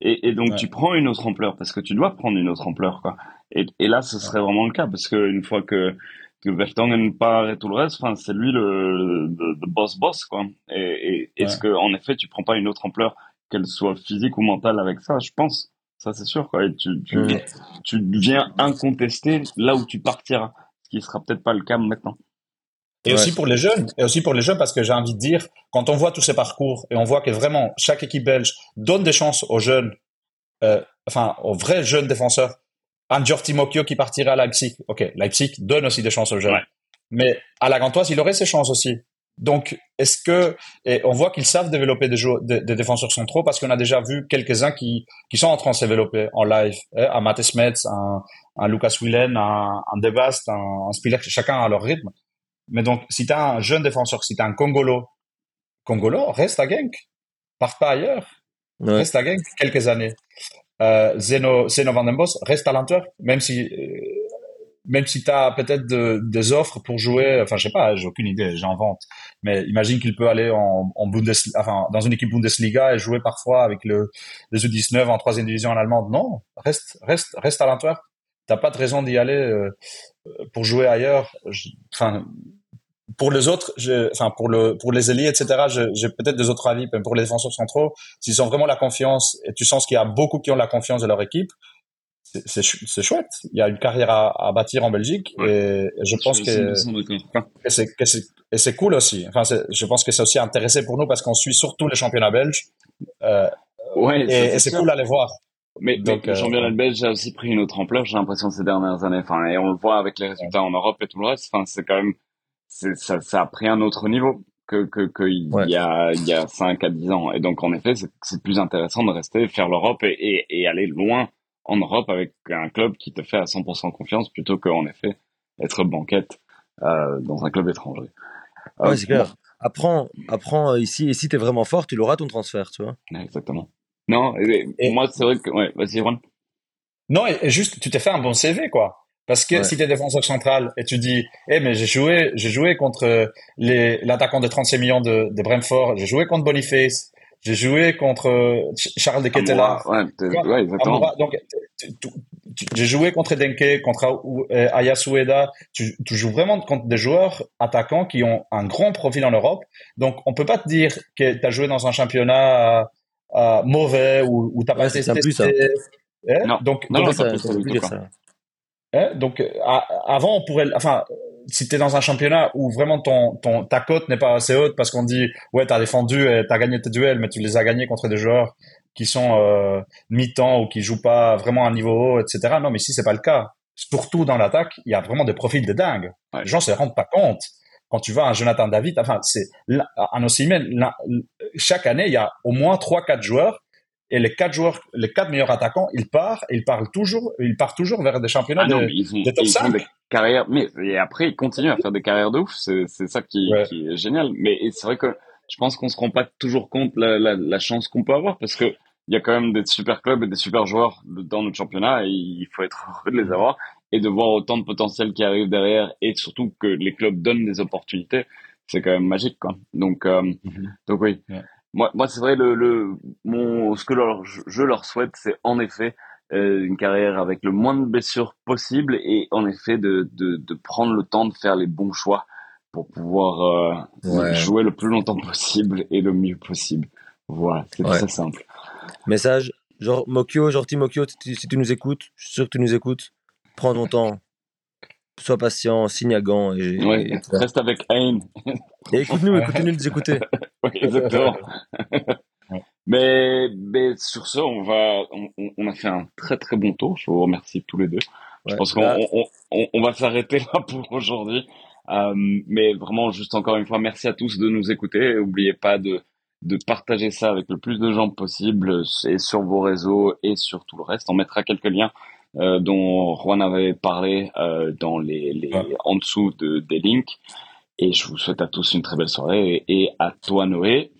Et, et donc Ouais. tu prends une autre ampleur parce que tu dois prendre une autre ampleur quoi. Et, et là ce serait vraiment le cas parce que une fois que que Vertonghen part et tout le reste, enfin c'est lui le, le, le boss boss quoi. Et, et est-ce Ouais. que en effet tu prends pas une autre ampleur, qu'elle soit physique ou mentale avec ça, je pense. Ça c'est sûr quoi. Et tu tu tu deviens incontesté là où tu partiras, ce qui sera peut-être pas le cas maintenant. Et Ouais. aussi pour les jeunes, et aussi pour les jeunes, parce que j'ai envie de dire, quand on voit tous ces parcours et on voit que vraiment chaque équipe belge donne des chances aux jeunes, euh, enfin aux vrais jeunes défenseurs. Un Dior Timokio qui partirait à Leipzig, ok, Leipzig donne aussi des chances aux jeunes, Ouais. mais à la Gantoise, il aurait ses chances aussi. Donc, est-ce que et on voit qu'ils savent développer des, jou- des, des défenseurs centraux parce qu'on a déjà vu quelques-uns qui qui sont en train de se développer en live, hein, un Matt Smets, un, un Lucas Willen, un, un Debast, un, un Spiller, chacun à leur rythme. Mais donc, si tu as un jeune défenseur, si tu as un Congolo, Congolo, reste à Genk. Pars pas ailleurs. Ouais. Reste à Genk quelques années. Euh, Zeno, Zeno Van den Bos, reste à l'Antwerp, même si, euh, même si tu as peut-être de- des offres pour jouer, enfin, je sais pas, j'ai aucune idée, j'invente. Mais imagine qu'il peut aller en, en Bundesliga, enfin, dans une équipe Bundesliga et jouer parfois avec le, les U19 en troisième division en allemande. Non, reste, reste, reste à l'Antwerp. T'as pas de raison d'y aller euh, pour jouer ailleurs. Enfin, pour les autres, enfin pour le pour les ailiers, etc. J'ai peut-être des autres avis. Mais pour les défenseurs centraux, s'ils ont vraiment la confiance et tu sens qu'il y a beaucoup qui ont la confiance de leur équipe, c'est c'est chou- c'est chouette. Il y a une carrière à, à bâtir en Belgique et, et je pense que 100% d'accord. que c'est cool aussi. Enfin, je pense que c'est aussi intéressant pour nous parce qu'on suit surtout les championnats belges euh, Ouais, et, et c'est cool à les voir. Mais, Donc, mais le championnat belge a aussi pris une autre ampleur, j'ai l'impression, ces dernières années. Enfin, et on le voit avec les résultats en Europe et tout le reste. Enfin, c'est quand même, ça, ça a pris un autre niveau que, que, que il Ouais. y a, il y a 5 à 10 ans. Et donc, en effet, c'est, plus intéressant de rester, faire l'Europe et, et, et aller loin en Europe avec un club qui te fait à 100% confiance plutôt qu'en effet, être banquette, euh, dans un club étranger. Ouais, Euh, c'est clair. Apprends, apprends euh, ici, et si t'es vraiment fort, tu l'auras ton transfert, tu vois. exactement. Non, et, Et- moi, c'est vrai que, ouais, vas-y, Juan. Non, et, et juste, tu t'es fait un bon CV, quoi. Parce que Ouais. si tu es défenseur central et tu dis, eh, mais j'ai joué, j'ai joué contre les, l'attaquant de 36 millions de, de Brentford, j'ai joué contre Boniface, j'ai joué contre euh, Ch- Charles de. Ouais, ouais, exactement. Amoura, donc, j'ai joué contre Denke, contre euh, Aya Sueda. Tu, tu joues vraiment contre des joueurs attaquants qui ont un grand profil en Europe. Donc, on peut pas te dire que tu as joué dans un championnat euh, mauvais ou, ou t'as Ouais, pas ça testé. tient plus, ça. Eh, Non. Donc, Non, donc, non. Hein, donc, à- avant, on pourrait, enfin, si t'es dans un championnat où vraiment ton, ton, ta cote n'est pas assez haute parce qu'on dit, ouais, t'as défendu et t'as gagné tes duels, mais tu les as gagnés contre des joueurs qui sont euh, mi-temps ou qui jouent pas vraiment à un niveau haut, etc. Non, mais ici, c'est pas le cas. Surtout dans l'attaque, il y a vraiment des profils de dingue. Ouais. Les gens se rendent pas compte. Quand tu vois un Jonathan David, enfin, c'est un Osimhen, chaque année, il y a au moins trois, quatre joueurs et les quatre joueurs, les quatre meilleurs attaquants, ils partent, ils partent toujours, ils partent toujours vers des championnats Ah non, de, ils, ont, des top ils font 5. des carrières, mais et après ils continuent à faire des carrières de ouf. C'est ça qui, Ouais. qui est génial. Mais c'est vrai que je pense qu'on se rend pas toujours compte la, la, la chance qu'on peut avoir parce que il y a quand même des super clubs et des super joueurs dans notre championnat et il faut être heureux de les avoir et de voir autant de potentiel qui arrive derrière et surtout que les clubs donnent des opportunités. c'est quand même magique, quoi. Donc, euh, Mhm. donc oui. Ouais. Moi, moi, c'est vrai, le, le, mon, ce que leur, je, leur souhaite, c'est en effet euh, une carrière avec le moins de blessures possible et en effet de, de, de prendre le temps de faire les bons choix pour pouvoir euh, Ouais. jouer le plus longtemps possible et le mieux possible. Voilà, c'est Ouais. très simple. Message, genre Mokyo, genre si tu nous écoutes, je suis sûr que tu nous écoutes, prends ton temps, sois patient, signe à gant et, Ouais, et- reste avec Ayn. et écoute-nous, écoute-nous nous écouter. Oui, exactement. mais, mais sur ce, on va, on, a fait un très très bon tour. Je vous remercie tous les deux. Je Ouais. pense qu'on Là- on, on, on va s'arrêter là pour aujourd'hui. Euh, mais vraiment, juste encore une fois, merci à tous de nous écouter. N'oubliez pas de, de partager ça avec le plus de gens possible et sur vos réseaux et sur tout le reste. On mettra quelques liens euh, dont Juan avait parlé euh, dans les, les Ouais. en dessous de, des links. Et je vous souhaite à tous une très belle soirée et, et à toi Noé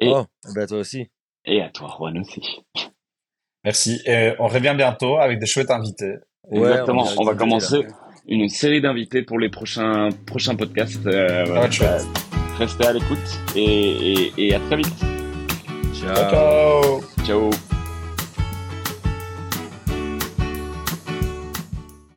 Et- Oh, ben toi aussi. et à toi Juan aussi. Merci. Et on revient bientôt avec des chouettes invités. Ouais, Exactement. a On, va commencer là. une série d'invités pour les prochains prochains podcasts. Euh. Restez à l'écoute et, et, et à très vite. Ciao. Ciao. Ciao.